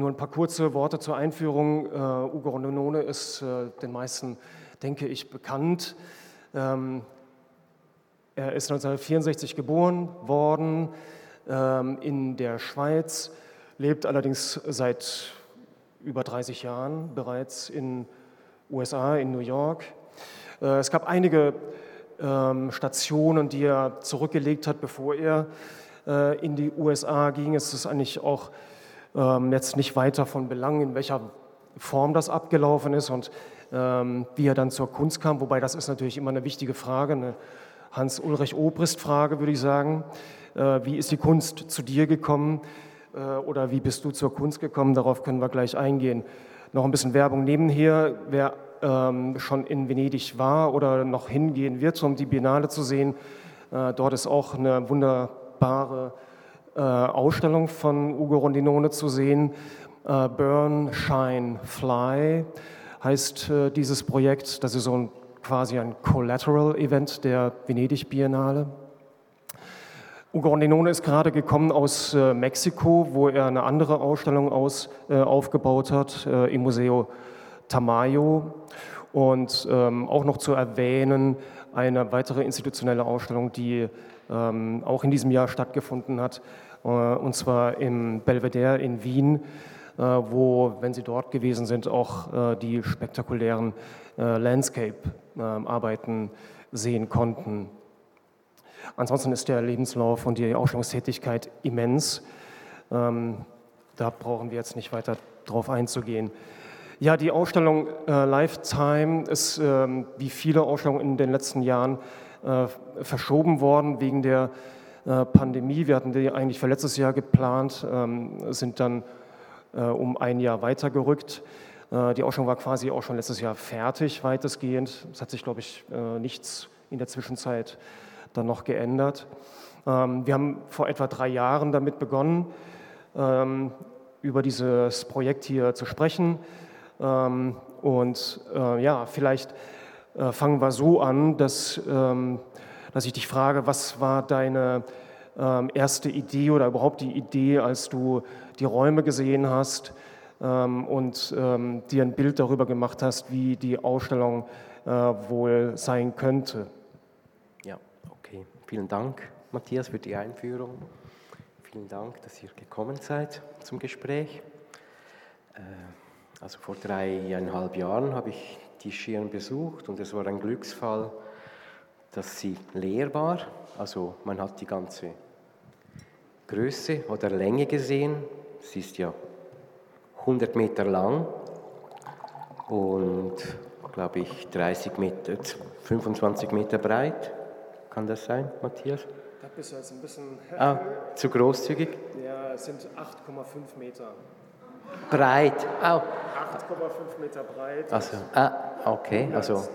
Nur ein paar kurze Worte zur Einführung. Uh, Ugo Rondinone ist uh, den meisten, denke ich, bekannt. Ähm, er ist 1964 geboren worden ähm, in der Schweiz, lebt allerdings seit über 30 Jahren bereits in USA, in New York. Äh, es gab einige ähm, Stationen, die er zurückgelegt hat, bevor er in die USA ging. Es ist eigentlich auch ähm, jetzt nicht weiter von Belang, in welcher Form das abgelaufen ist und ähm, wie er dann zur Kunst kam. Wobei das ist natürlich immer eine wichtige Frage, eine Hans-Ulrich-Obrist-Frage, würde ich sagen. Äh, wie ist die Kunst zu dir gekommen äh, oder wie bist du zur Kunst gekommen? Darauf können wir gleich eingehen. Noch ein bisschen Werbung nebenher. Wer ähm, schon in Venedig war oder noch hingehen wird, um die Biennale zu sehen, äh, dort ist auch eine wunderbare äh, Ausstellung von Ugo Rondinone zu sehen. Äh, Burn, Shine, Fly heißt äh, dieses Projekt. Das ist so ein, quasi ein Collateral-Event der Venedig Biennale. Ugo Rondinone ist gerade gekommen aus äh, Mexiko, wo er eine andere Ausstellung aus, äh, aufgebaut hat im Museo Tamayo. Und ähm, auch noch zu erwähnen, eine weitere institutionelle Ausstellung, die ähm, auch in diesem Jahr stattgefunden hat, äh, und zwar im Belvedere in Wien, äh, wo, wenn Sie dort gewesen sind, auch äh, die spektakulären Landscape-Arbeiten sehen konnten. Ansonsten ist der Lebenslauf und die Ausstellungstätigkeit immens. Ähm, da brauchen wir jetzt nicht weiter drauf einzugehen. Ja, die Ausstellung äh, Lifetime ist ähm, wie viele Ausstellungen in den letzten Jahren äh, verschoben worden wegen der äh, Pandemie. Wir hatten die eigentlich für letztes Jahr geplant, ähm, sind dann äh, um ein Jahr weitergerückt. Äh, die Ausstellung war quasi auch schon letztes Jahr fertig, weitestgehend. Es hat sich, glaube ich, äh, nichts in der Zwischenzeit dann noch geändert. Ähm, wir haben vor etwa drei Jahren damit begonnen, ähm, über dieses Projekt hier zu sprechen. Und äh, ja, vielleicht äh, fangen wir so an, dass, dass ich dich frage, was war deine erste Idee oder überhaupt die Idee, als du die Räume gesehen hast und dir ein Bild darüber gemacht hast, wie die Ausstellung äh, wohl sein könnte? Vielen Dank, Matthias, für die Einführung. Vielen Dank, dass ihr gekommen seid zum Gespräch. Äh, also vor dreieinhalb Jahren habe ich die Schirn besucht und es war ein Glücksfall, dass sie leer war. Also man hat die ganze Größe oder Länge gesehen. Sie ist ja 100 Meter lang und, glaube ich, 30 Meter, 25 Meter breit. Kann das sein, Matthias? Da bist du jetzt ein bisschen. Ah, zu großzügig? Ja, es sind 8,5 Meter. Breit. Oh. 8,5 Meter breit. Also, ah, okay. Also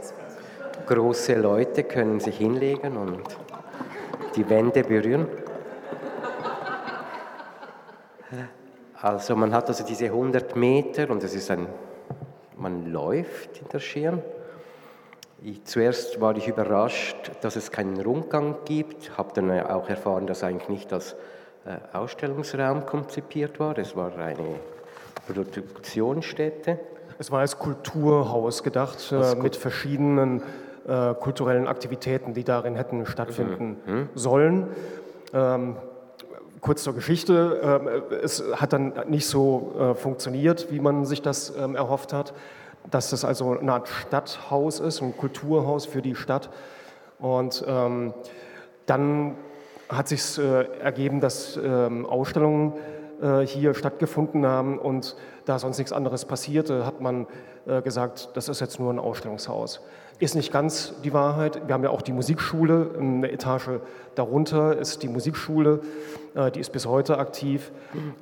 große Leute können sich hinlegen und die Wände berühren. Also man hat also diese 100 Meter und es ist ein, man läuft in der Schirn ich, zuerst war ich überrascht, dass es keinen Rundgang gibt, habe dann auch erfahren, dass eigentlich nicht als äh, Ausstellungsraum konzipiert war. Es war eine Produktionsstätte. Es war als Kulturhaus gedacht, äh, mit verschiedenen äh, kulturellen Aktivitäten, die darin hätten stattfinden mhm. mhm. sollen. Ähm, kurz zur Geschichte, äh, es hat dann nicht so äh, funktioniert, wie man sich das ähm, erhofft hat dass das also eine Art Stadthaus ist, ein Kulturhaus für die Stadt. Und ähm, dann hat sich äh, ergeben, dass ähm, Ausstellungen hier stattgefunden haben und da sonst nichts anderes passierte, hat man äh, gesagt, das ist jetzt nur ein Ausstellungshaus. Ist nicht ganz die Wahrheit. Wir haben ja auch die Musikschule, eine Etage darunter ist die Musikschule, äh, die ist bis heute aktiv.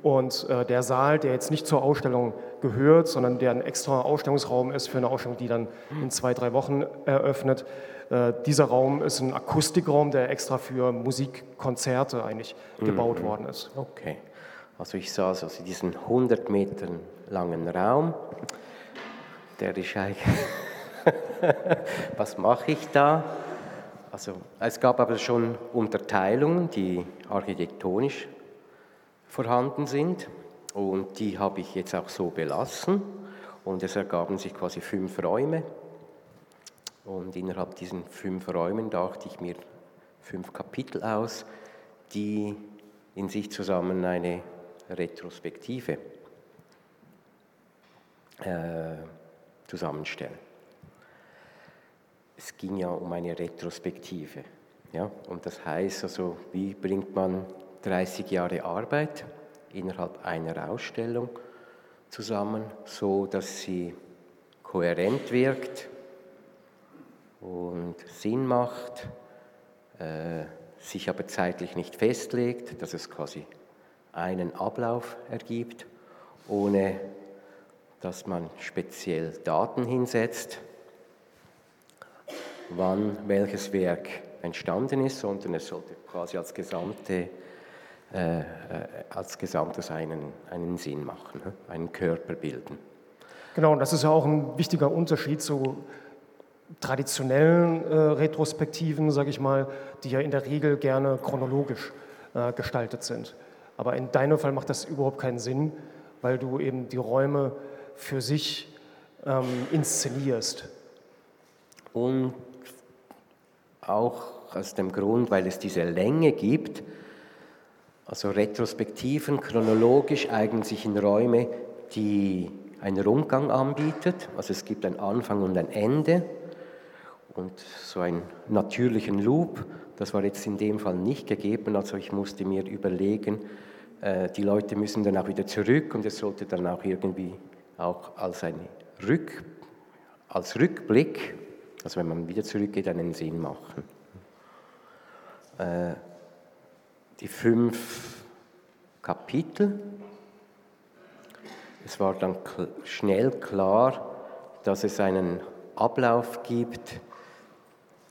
Und äh, der Saal, der jetzt nicht zur Ausstellung gehört, sondern der ein extra Ausstellungsraum ist für eine Ausstellung, die dann in zwei, drei Wochen eröffnet, äh, dieser Raum ist ein Akustikraum, der extra für Musikkonzerte eigentlich mhm. gebaut worden ist. Okay. Also ich sah also diesen 100 Meter langen Raum, der ist eigentlich was mache ich da? Also, es gab aber schon Unterteilungen, die architektonisch vorhanden sind. Und die habe ich jetzt auch so belassen. Und es ergaben sich quasi fünf Räume. Und innerhalb diesen fünf Räumen dachte ich mir fünf Kapitel aus, die in sich zusammen eine Retrospektive äh, zusammenstellen. Es ging ja um eine Retrospektive. Ja? Und das heißt also, wie bringt man 30 Jahre Arbeit innerhalb einer Ausstellung zusammen, so dass sie kohärent wirkt und Sinn macht, äh, sich aber zeitlich nicht festlegt, dass es quasi einen Ablauf ergibt, ohne dass man speziell Daten hinsetzt, wann welches Werk entstanden ist, sondern es sollte quasi als gesamte äh, äh, als Gesamtes einen, einen Sinn machen, ne? einen Körper bilden. Genau, und das ist ja auch ein wichtiger Unterschied zu traditionellen äh, Retrospektiven, sage ich mal, die ja in der Regel gerne chronologisch äh, gestaltet sind. Aber in deinem Fall macht das überhaupt keinen Sinn, weil du eben die Räume für sich ähm, inszenierst. Und auch aus dem Grund, weil es diese Länge gibt, also Retrospektiven chronologisch eignen sich in Räume, die einen Rundgang anbietet. Also es gibt einen Anfang und ein Ende und so einen natürlichen Loop. Das war jetzt in dem Fall nicht gegeben. Also ich musste mir überlegen, äh, die Leute müssen dann auch wieder zurück und es sollte dann auch irgendwie auch als ein Rück, als Rückblick, also wenn man wieder zurückgeht, einen Sinn machen. Äh, die fünf Kapitel. Es war dann schnell klar, dass es einen Ablauf gibt,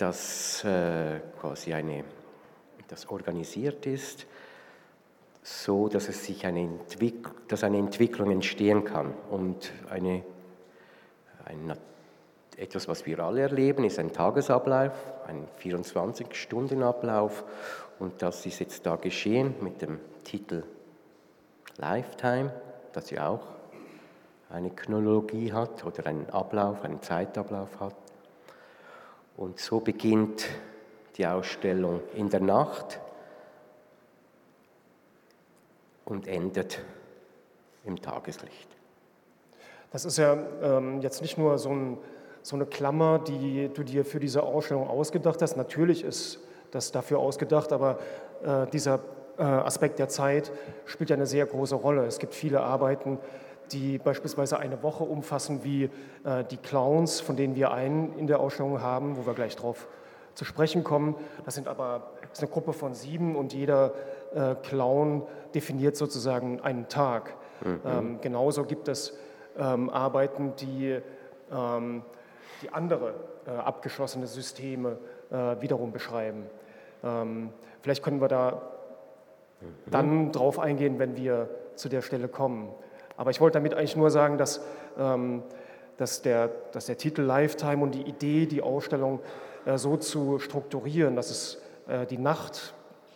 dass äh, quasi eine, das organisiert ist, so dass es sich eine, Entwick dass eine Entwicklung entstehen kann und eine, ein, etwas, was wir alle erleben, ist ein Tagesablauf, ein 24-Stunden-Ablauf und das ist jetzt da geschehen mit dem Titel Lifetime, das ja auch eine Chronologie hat oder einen Ablauf, einen Zeitablauf hat. Und so beginnt die Ausstellung in der Nacht und endet im Tageslicht. Das ist ja ähm, jetzt nicht nur so, ein, so, eine Klammer, die du dir für diese Ausstellung ausgedacht hast. Natürlich ist das dafür ausgedacht, aber äh, dieser äh, Aspekt der Zeit spielt ja eine sehr große Rolle. Es gibt viele Arbeiten, die beispielsweise eine Woche umfassen, wie äh, die Clowns, von denen wir einen in der Ausstellung haben, wo wir gleich drauf zu sprechen kommen. Das sind aber das ist eine Gruppe von sieben und jeder äh, Clown definiert sozusagen einen Tag. Mhm. Ähm, genauso gibt es ähm, Arbeiten, die, ähm, die andere äh, abgeschlossene Systeme äh, wiederum beschreiben. Ähm, vielleicht können wir da dann drauf eingehen, wenn wir zu der Stelle kommen. Aber ich wollte damit eigentlich nur sagen, dass, ähm, dass, der, dass der Titel Lifetime und die Idee, die Ausstellung äh, so zu strukturieren, dass es äh, die Nacht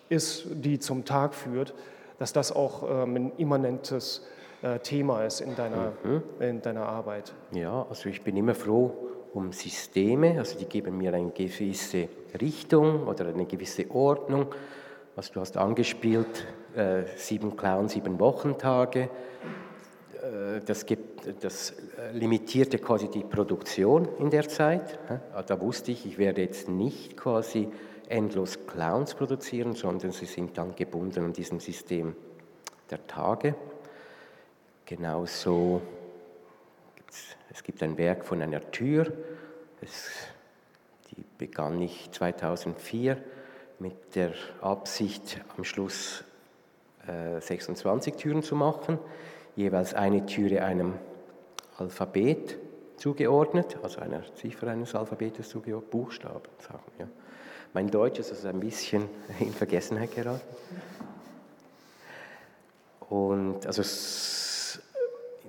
ist, die zum Tag führt, dass das auch ähm, ein immanentes äh, Thema ist in deiner, mhm. in deiner Arbeit. Ja, also ich bin immer froh, um Systeme, also die geben mir eine gewisse Richtung oder eine gewisse Ordnung. Was du hast angespielt, äh, sieben Clown, sieben Wochentage. Äh, das, gibt, das limitierte quasi die Produktion in der Zeit. Ah, da wusste ich, ich werde jetzt nicht quasi endlos Clowns produzieren, sondern sie sind dann gebunden an diesem System der Tage. Genauso es gibt ein Werk von einer Tür, es, die begann ich 2004 mit der Absicht, am Schluss äh, 26 Türen zu machen, jeweils eine Türe einem Alphabet zugeordnet, also einer Ziffer eines Alphabetes zugeordnet, Buchstaben, sagen ja. Mein Deutsch ist also ein bisschen in Vergessenheit geraten. Und also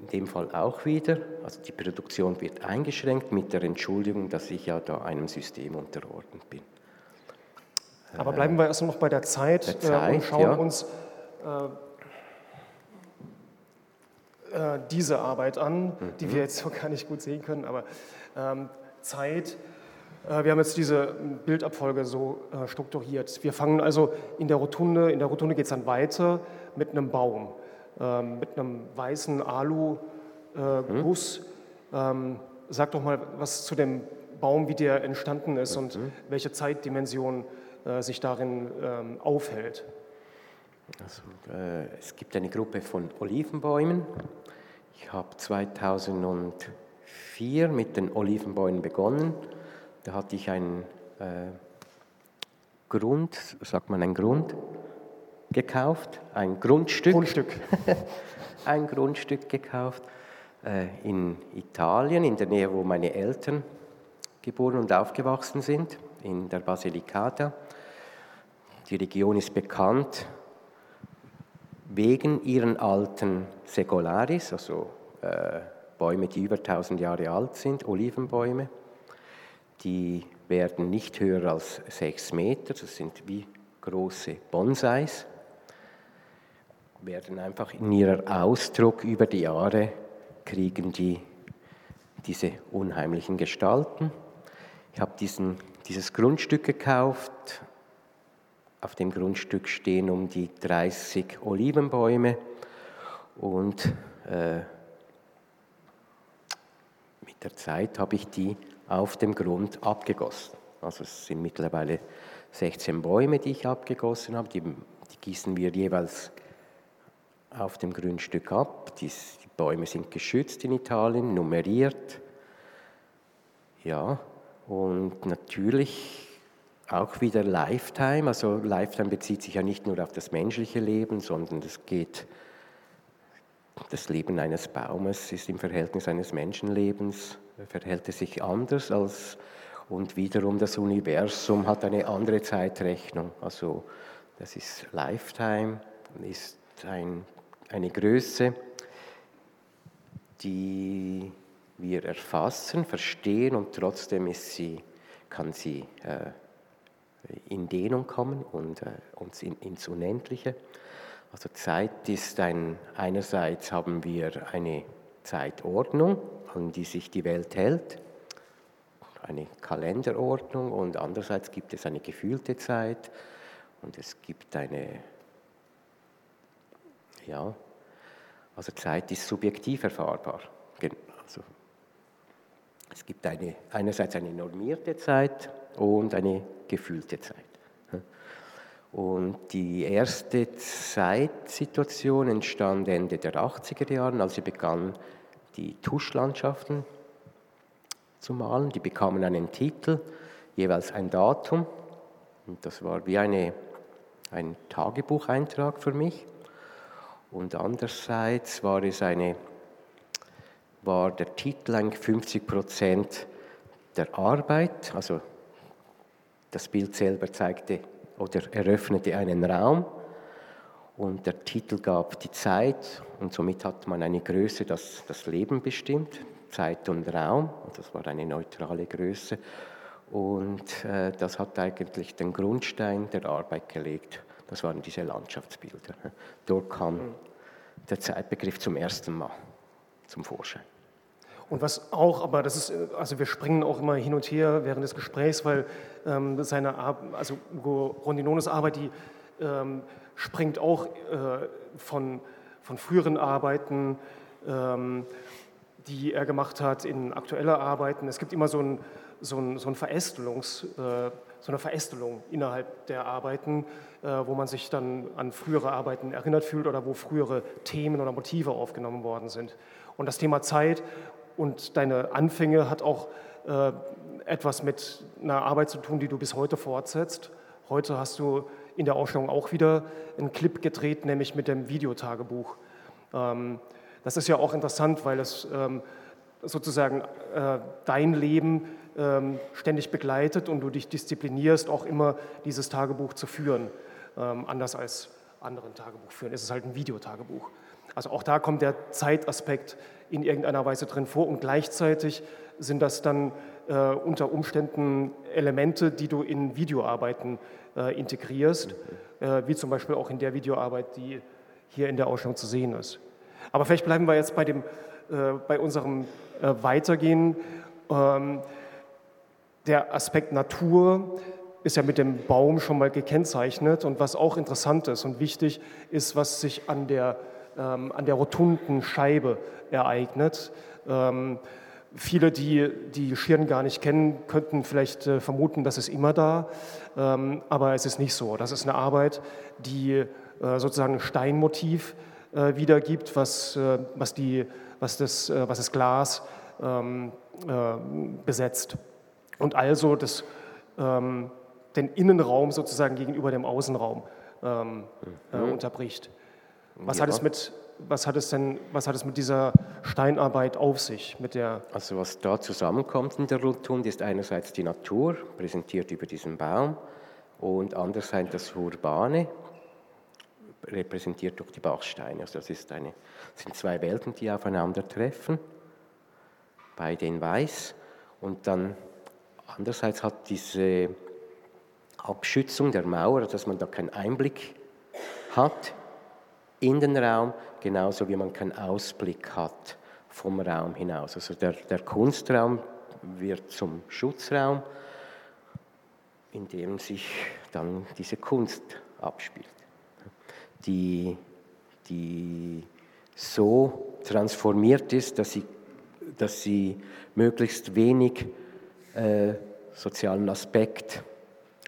in dem Fall auch wieder. Also die Produktion wird eingeschränkt mit der Entschuldigung, dass ich ja da einem System unterordnet bin. Aber bleiben wir erst noch bei der Zeit, der Zeit äh, und schauen ja. uns äh, äh, diese Arbeit an, mhm. die wir jetzt so gar nicht gut sehen können, aber ähm, Zeit. Äh, wir haben jetzt diese Bildabfolge so äh, strukturiert. Wir fangen also in der Rotunde, in der Rotunde geht es dann weiter mit einem Baum, ähm, mit einem weißen Alu-Guss. Äh, mhm. Ähm, sag doch mal was zu dem Baum, wie der entstanden ist mhm. und welche Zeitdimension äh, sich darin ähm, aufhält. Also, äh, es gibt eine Gruppe von Olivenbäumen. Ich habe 2004 mit den Olivenbäumen begonnen. Da hatte ich einen äh, Grund, sagt man ein Grund, gekauft, ein Grundstück. Grundstück. ein Grundstück gekauft äh, in Italien, in der Nähe, wo meine Eltern geboren und aufgewachsen sind, in der Basilicata. Die Region ist bekannt wegen ihren alten Secularis, also äh, Bäume, die über 1000 Jahre alt sind, Olivenbäume. Die werden nicht höher als 6 Meter, das sind wie große Bonsais, werden einfach in ihrer Ausdruck über die Jahre kriegen die diese unheimlichen Gestalten. Ich habe dieses Grundstück gekauft, auf dem Grundstück stehen um die 30 Olivenbäume und äh, mit der Zeit habe ich die auf dem Grund abgegossen. Also es sind mittlerweile 16 Bäume, die ich abgegossen habe. Die, die gießen wir jeweils auf dem Grundstück ab. Die, die Bäume sind geschützt in Italien, nummeriert. Ja, und natürlich auch wieder Lifetime. Also Lifetime bezieht sich ja nicht nur auf das menschliche Leben, sondern es geht, das Leben eines Baumes ist im Verhältnis eines Menschenlebens, verhält es sich anders als, und wiederum das Universum hat eine andere Zeitrechnung. Also das ist Lifetime, ist ein, eine Größe, die wir erfassen, verstehen und trotzdem ist sie, kann sie äh, in Dehnung kommen und äh, uns in, ins Unendliche. Also Zeit ist ein, einerseits haben wir eine Zeitordnung, an die sich die Welt hält, eine Kalenderordnung und andererseits gibt es eine gefühlte Zeit und es gibt eine, ja, also Zeit ist subjektiv erfahrbar. Also es gibt eine, einerseits eine normierte Zeit und eine gefühlte Zeit. Und die erste Zeitsituation entstand Ende der 80er Jahre, als sie begann, die Tuschlandschaften zu malen. Die bekamen einen Titel, jeweils ein Datum. Und das war wie eine, ein Tagebucheintrag für mich. Und andererseits war es eine, war der Titel eigentlich 50 Prozent der Arbeit, also das Bild selber zeigte oder eröffnete einen Raum und der Titel gab die Zeit und somit hat man eine Größe, das das Leben bestimmt, Zeit und Raum und das war eine neutrale Größe und äh, das hat eigentlich den Grundstein der Arbeit gelegt. Das waren diese Landschaftsbilder. Dort kam der Zeitbegriff zum ersten Mal zum Vorschein. Und was auch, aber das ist, also wir springen auch immer hin und her während des Gesprächs, weil ähm, seine, also Ugo Rondinones Arbeit, die ähm, springt auch äh, von, von früheren Arbeiten, ähm, die er gemacht hat, in aktuelle Arbeiten. Es gibt immer so, ein, so, ein, so, ein Verästelungs, äh, so eine Verästelung innerhalb der Arbeiten, äh, wo man sich dann an frühere Arbeiten erinnert fühlt oder wo frühere Themen oder Motive aufgenommen worden sind. Und das Thema Zeit und deine Anfänge hat auch äh, etwas mit einer Arbeit zu tun, die du bis heute fortsetzt. Heute hast du in der Ausstellung auch wieder einen Clip gedreht, nämlich mit dem Videotagebuch. Ähm, das ist ja auch interessant, weil es ähm, sozusagen äh, dein Leben ähm, ständig begleitet und du dich disziplinierst, auch immer dieses Tagebuch zu führen. Ähm, anders als anderen Tagebuch führen. Es ist halt ein Videotagebuch. Also auch da kommt der Zeitaspekt in irgendeiner Weise drin vor und gleichzeitig sind das dann äh, unter Umständen Elemente, die du in Videoarbeiten äh, integrierst, äh, wie zum Beispiel auch in der Videoarbeit, die hier in der Ausstellung zu sehen ist. Aber vielleicht bleiben wir jetzt bei, dem, äh, bei unserem äh, Weitergehen. Ähm, der Aspekt Natur ist ja mit dem Baum schon mal gekennzeichnet. Und was auch interessant ist und wichtig ist, was sich an der, ähm, an der rotunden Scheibe ereignet. Ähm, viele, die die Schirn gar nicht kennen, könnten vielleicht äh, vermuten, das ist immer da. Ähm, aber es ist nicht so. Das ist eine Arbeit, die äh, sozusagen ein Steinmotiv äh, wiedergibt, was, äh, was, die, was, das, äh, was das Glas ähm, äh, besetzt. Und also das ähm, den Innenraum sozusagen gegenüber dem Außenraum ähm, äh, mhm. unterbricht. Was, ja. hat es mit, was, hat es denn, was hat es mit dieser Steinarbeit auf sich? Mit der also was da zusammenkommt in der Rotunde ist einerseits die Natur, präsentiert über diesen Baum, und andererseits das Urbane, repräsentiert durch die Bachsteine. Also das ist eine, sind zwei Welten, die aufeinandertreffen, beide in Weiß. Und dann andererseits hat diese Abschützung der Mauer, dass man da keinen Einblick hat in den Raum, genauso wie man keinen Ausblick hat vom Raum hinaus. Also der, der Kunstraum wird zum Schutzraum, in dem sich dann diese Kunst abspielt, die, die so transformiert ist, dass sie, dass sie möglichst wenig äh, sozialen Aspekt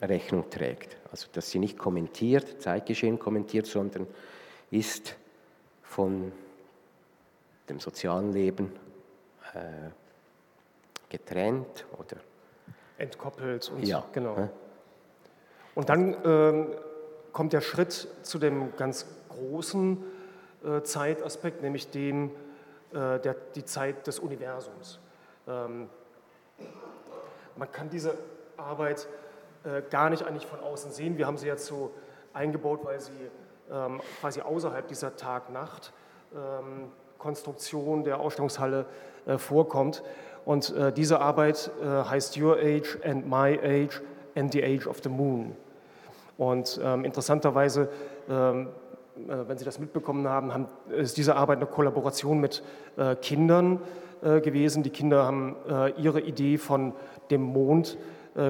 Rechnung trägt. Also dass sie nicht kommentiert, Zeitgeschehen kommentiert, sondern ist von dem sozialen Leben äh, getrennt oder entkoppelt und ja. genau. Und dann äh, kommt der Schritt zu dem ganz großen äh, Zeitaspekt, nämlich dem äh, der, die Zeit des Universums. Ähm, man kann diese Arbeit äh, gar nicht eigentlich von außen sehen. Wir haben sie jetzt so eingebaut, weil sie quasi außerhalb dieser Tag-Nacht-Konstruktion ähm, der Ausstellungshalle äh, vorkommt. Und äh, diese Arbeit äh, heißt Your Age and My Age and the Age of the Moon. Und ähm, interessanterweise, ähm, wenn Sie das mitbekommen haben, ist diese Arbeit eine Kollaboration mit Kindern gewesen. Die Kinder haben ihre Idee von dem Mond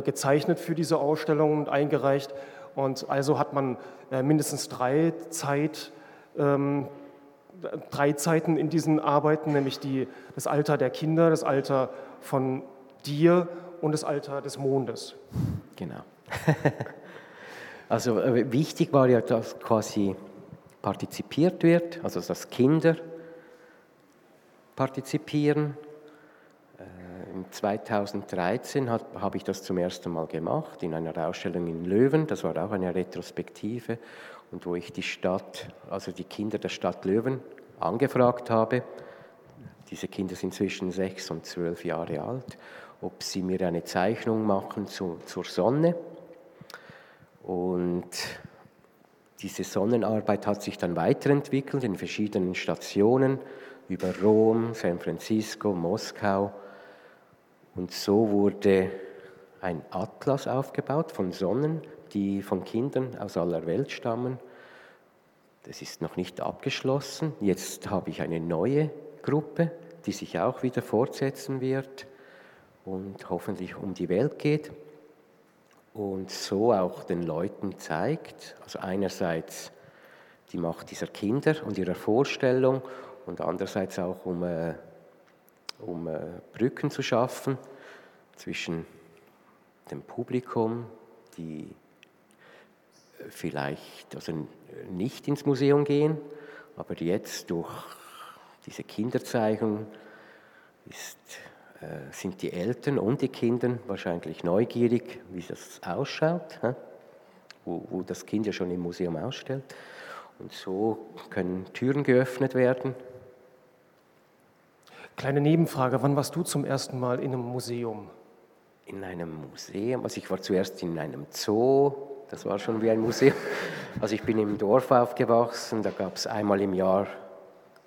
gezeichnet für diese Ausstellung und eingereicht. Und also hat man äh, mindestens drei, Zeit, ähm, drei Zeiten in diesen Arbeiten, nämlich die, das Alter der Kinder, das Alter von dir und das Alter des Mondes. Genau. also äh, wichtig war ja, dass quasi partizipiert wird, also dass Kinder partizipieren 2013 habe ich das zum ersten Mal gemacht in einer Ausstellung in Löwen. Das war auch eine Retrospektive und wo ich die Stadt, also die Kinder der Stadt Löwen angefragt habe. Diese Kinder sind zwischen sechs und zwölf Jahre alt, ob sie mir eine Zeichnung machen zu, zur Sonne. Und diese Sonnenarbeit hat sich dann weiterentwickelt in verschiedenen Stationen über Rom, San Francisco, Moskau und so wurde ein Atlas aufgebaut von Sonnen, die von Kindern aus aller Welt stammen. Das ist noch nicht abgeschlossen. Jetzt habe ich eine neue Gruppe, die sich auch wieder fortsetzen wird und hoffentlich um die Welt geht und so auch den Leuten zeigt, also einerseits die Macht dieser Kinder und ihrer Vorstellung und andererseits auch um äh, um äh, Brücken zu schaffen zwischen dem Publikum, die äh, vielleicht also nicht ins Museum gehen, aber jetzt durch diese Kinderzeichnung ist, äh, sind die Eltern und die Kinder wahrscheinlich neugierig, wie das ausschaut, wo, wo das Kind ja schon im Museum ausstellt. Und so können Türen geöffnet werden Kleine Nebenfrage, wann warst du zum ersten Mal in einem Museum? In einem Museum, also ich war zuerst in einem Zoo, das war schon wie ein Museum. Also ich bin im Dorf aufgewachsen, da gab es einmal im Jahr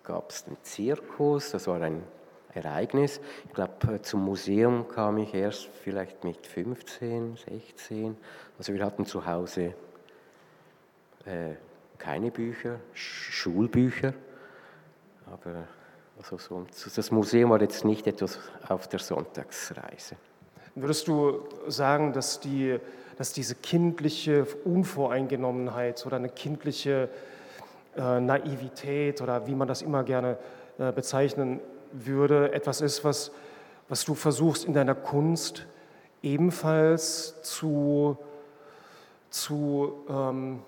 gab es einen Zirkus, das war ein Ereignis. Ich glaube, zum Museum kam ich erst vielleicht mit 15, 16. Also wir hatten zu Hause äh, keine Bücher, Schulbücher. Aber also so, das Museum war jetzt nicht etwas auf der Sonntagsreise. Würdest du sagen, dass, die, dass diese kindliche Unvoreingenommenheit oder eine kindliche äh, Naivität oder wie man das immer gerne äh, bezeichnen würde, etwas ist, was, was du versuchst in deiner Kunst ebenfalls zu, zu, ähm,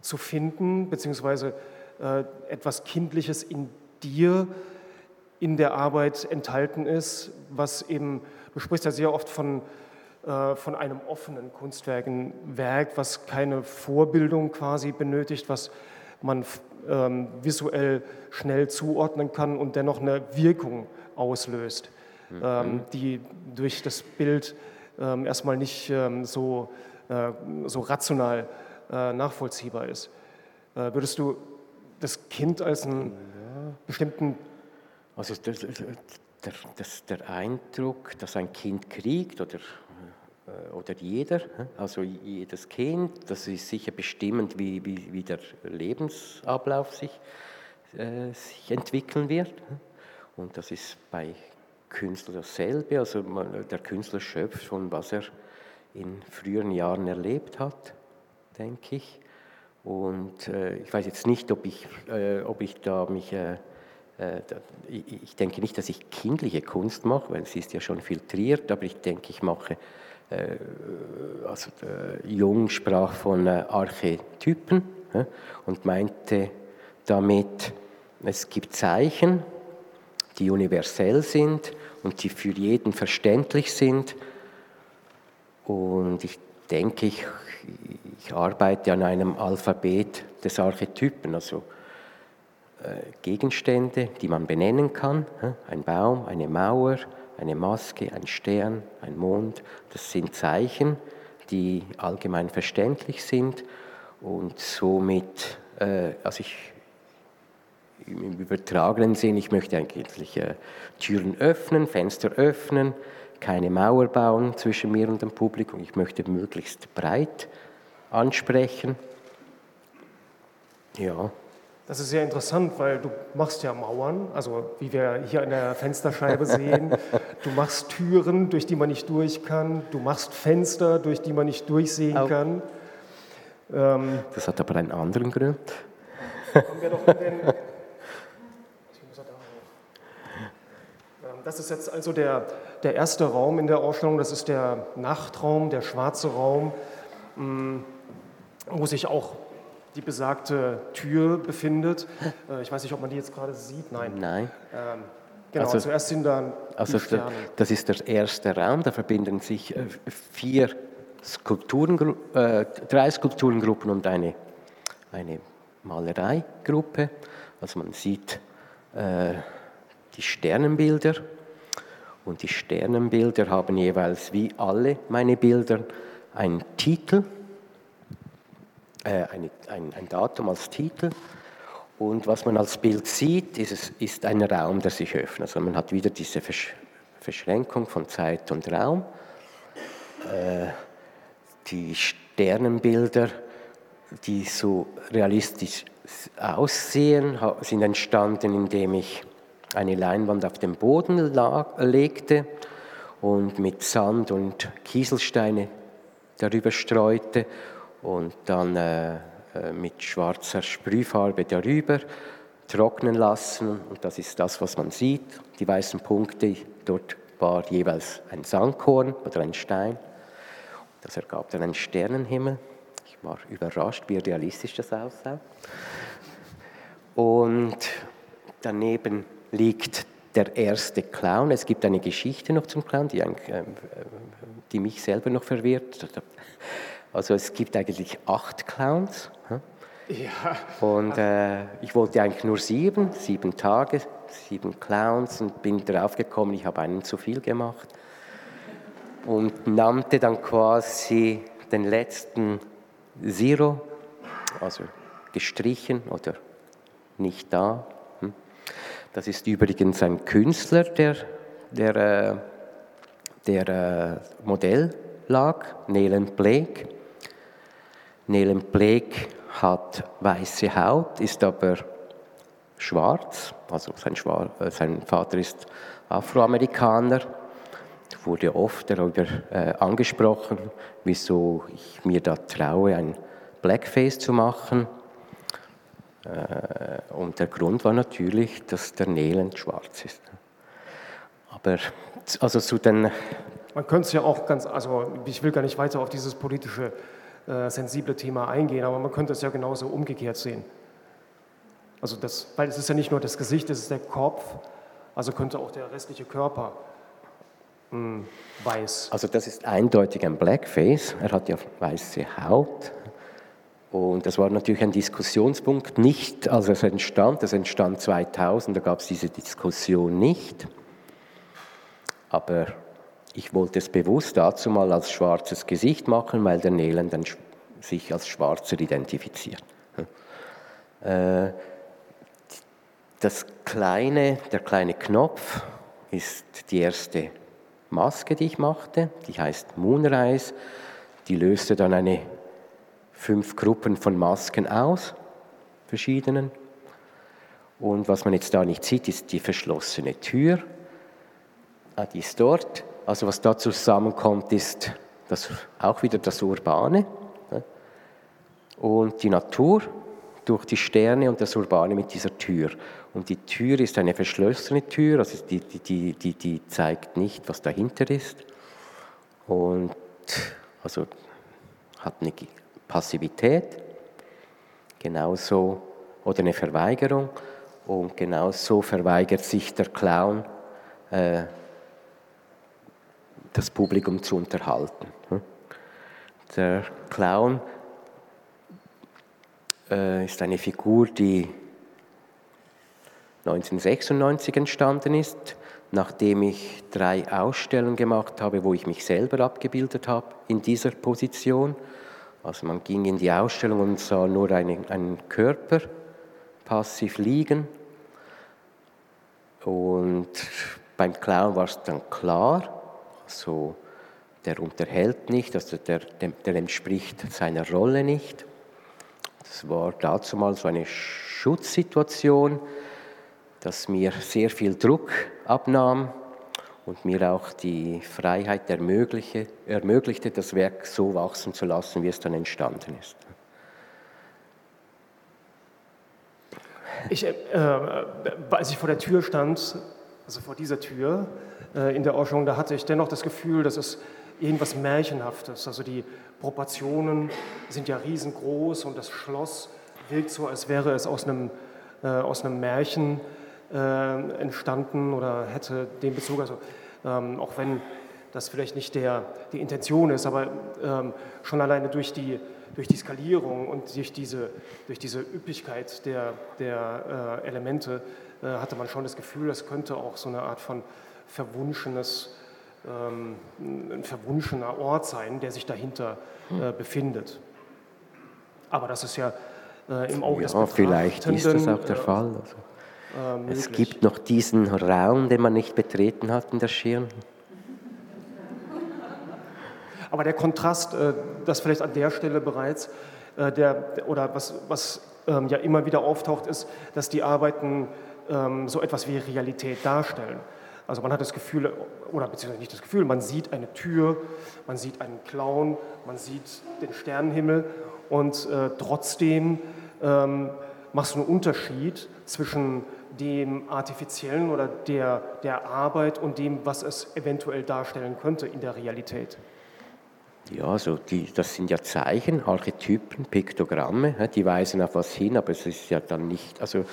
zu finden, beziehungsweise äh, etwas Kindliches in dir in der Arbeit enthalten ist, was eben, du sprichst ja sehr oft von, äh, von einem offenen Kunstwerk, ein Werk, was keine Vorbildung quasi benötigt, was man ähm, visuell schnell zuordnen kann und dennoch eine Wirkung auslöst, mhm. ähm, die durch das Bild ähm, erstmal nicht ähm, so, äh, so rational äh, nachvollziehbar ist. Äh, würdest du das Kind als einen bestimmten... Also der, der, das, der Eindruck, dass ein Kind kriegt oder äh, oder jeder, also jedes Kind, das ist sicher bestimmend, wie, wie, wie der Lebensablauf sich, äh, sich entwickeln wird. Und das ist bei Künstlern dasselbe. Also man, der Künstler schöpft von was er in früheren Jahren erlebt hat, denke ich. Und äh, ich weiß jetzt nicht, ob ich, äh, ob ich da mich äh, ich denke nicht, dass ich kindliche Kunst mache, weil sie ist ja schon filtriert, aber ich denke, ich mache äh, also Jung sprach von äh, Archetypen und meinte damit, es gibt Zeichen, die universell sind und die für jeden verständlich sind. Und ich denke, ich, ich arbeite an einem Alphabet des Archetypen, also äh, Gegenstände, die man benennen kann, ein Baum, eine Mauer, eine Maske, ein Stern, ein Mond, das sind Zeichen, die allgemein verständlich sind und somit, äh, also ich im übertragenen Sinn, ich möchte eigentlich äh, Türen öffnen, Fenster öffnen, keine Mauer bauen zwischen mir und dem Publikum, ich möchte möglichst breit ansprechen. Ja. Das ist sehr interessant, weil du machst ja Mauern, also wie wir hier an der Fensterscheibe sehen. Du machst Türen, durch die man nicht durch kann. Du machst Fenster, durch die man nicht durchsehen Au. kann. Ähm, das hat aber einen anderen Grund. Ähm, das ist jetzt also der, der erste Raum in der Ausstellung, das ist der Nachtraum, der schwarze Raum, mm, wo sich auch die besagte Tür befindet. Äh, ich weiß nicht, ob man die jetzt gerade sieht. Nein. Nein. Ähm, genau, also, zuerst sind dann also die Sterne. Das ist der erste Raum, da verbinden sich äh, vier Skulpturen, äh, drei Skulpturengruppen und eine, eine Malereigruppe. Also man sieht äh, die Sternenbilder und die Sternenbilder haben jeweils wie alle meine Bilder einen Titel äh, eine, ein, ein, Datum als Titel. Und was man als Bild sieht, ist, ist ein Raum, der sich öffnet. Also man hat wieder diese Versch Verschränkung von Zeit und Raum. Äh, die Sternenbilder, die so realistisch aussehen, sind entstanden, indem ich eine Leinwand auf dem Boden legte und mit Sand und Kieselsteine darüber streute und dann äh, äh, mit schwarzer Sprühfarbe darüber trocknen lassen. Und das ist das, was man sieht. Die weißen Punkte, dort war jeweils ein Sandkorn oder ein Stein. Das ergab dann einen Sternenhimmel. Ich war überrascht, wie realistisch das aussah. Und daneben liegt der erste Clown. Es gibt eine Geschichte noch zum Clown, die, äh, die mich selber noch verwirrt. Also es gibt eigentlich acht Clowns. Ja. Und äh, ich wollte eigentlich nur sieben, sieben Tage, sieben Clowns und bin darauf gekommen, ich habe einen zu viel gemacht. Und nannte dann quasi den letzten Zero, also gestrichen oder nicht da. Hm. Das ist übrigens ein Künstler, der, der, äh, der äh, Modell lag, Nelen Blake. Nelen Blake hat weiße Haut, ist aber schwarz, also sein, Schwar äh, sein Vater ist Afroamerikaner. Wurde oft darüber äh, angesprochen, wieso ich mir da traue, ein Blackface zu machen. Äh, und der Grund war natürlich, dass der Nelend schwarz ist. Aber also zu den. Man könnte es ja auch ganz, also ich will gar nicht weiter auf dieses politische, äh, sensible Thema eingehen, aber man könnte es ja genauso umgekehrt sehen. Also das, weil es ist ja nicht nur das Gesicht, es ist der Kopf, also könnte auch der restliche Körper mh, hm, weiß. Also das ist eindeutig ein Blackface. Er hat ja weiße Haut, und das war natürlich ein Diskussionspunkt, nicht als es entstand, das entstand 2000, da gab es diese Diskussion nicht. Aber ich wollte es bewusst dazu mal als schwarzes Gesicht machen, weil der Nelen dann sich als Schwarzer identifiziert. Äh, das kleine, der kleine Knopf ist die erste Maske, die ich machte, die heißt Moonrise. Die löste dann eine fünf Gruppen von Masken aus, verschiedenen. Und was man jetzt da nicht sieht, ist die verschlossene Tür. Ah, die ist dort. Also was da zusammenkommt, ist das, auch wieder das Urbane und die Natur durch die Sterne und das Urbane mit dieser Tür. Und die Tür ist eine verschlossene Tür, also die, die, die, die zeigt nicht, was dahinter ist. Und also hat eine Passivität, genauso oder eine Verweigerung und genauso verweigert sich der Clown, äh, das Publikum zu unterhalten. Der Clown äh, ist eine Figur, die 1996 entstanden ist, nachdem ich drei Ausstellungen gemacht habe, wo ich mich selber abgebildet habe in dieser Position. Also man ging in die Ausstellung und sah nur einen, einen Körper passiv liegen. Und beim Clown war es dann klar, also der unterhält nicht, also der, der entspricht seiner Rolle nicht. Das war dazu mal so eine Schutzsituation, dass mir sehr viel Druck abnahm und mir auch die Freiheit ermöglichte, das Werk so wachsen zu lassen, wie es dann entstanden ist. Ich, äh, als ich vor der Tür stand, also vor dieser Tür äh, in der Ausstellung, da hatte ich dennoch das Gefühl, dass es irgendwas Märchenhaftes. Also die Proportionen sind ja riesengroß und das Schloss wirkt so, als wäre es aus einem, äh, aus einem Märchen äh, entstanden oder hätte den Bezug, also ähm, auch wenn das vielleicht nicht der, die Intention ist, aber ähm, schon alleine durch die, durch die Skalierung und durch diese, durch diese Üppigkeit der, der äh, Elemente äh, hatte man schon das Gefühl, das könnte auch so eine Art von verwunschenes, ähm, ein verwunschener Ort sein, der sich dahinter äh, befindet. Aber das ist ja äh, im Auge ja, des Vielleicht ist das auch der Fall. Also. Äh, es gibt noch diesen Raum, den man nicht betreten hat in der Schirn. Aber der Kontrast, äh, das vielleicht an der Stelle bereits, äh, der, oder was, was ähm, ja immer wieder auftaucht, ist, dass die Arbeiten ähm, so etwas wie Realität darstellen. Also man hat das Gefühl, oder beziehungsweise nicht das Gefühl, man sieht eine Tür, man sieht einen Clown, man sieht den Sternenhimmel und äh, trotzdem ähm, machst du einen Unterschied zwischen dem Artifiziellen oder der, der Arbeit und dem, was es eventuell darstellen könnte in der Realität? Ja, also die, das sind ja Zeichen, Archetypen, Piktogramme, die weisen auf was hin, aber es ist ja dann nicht, also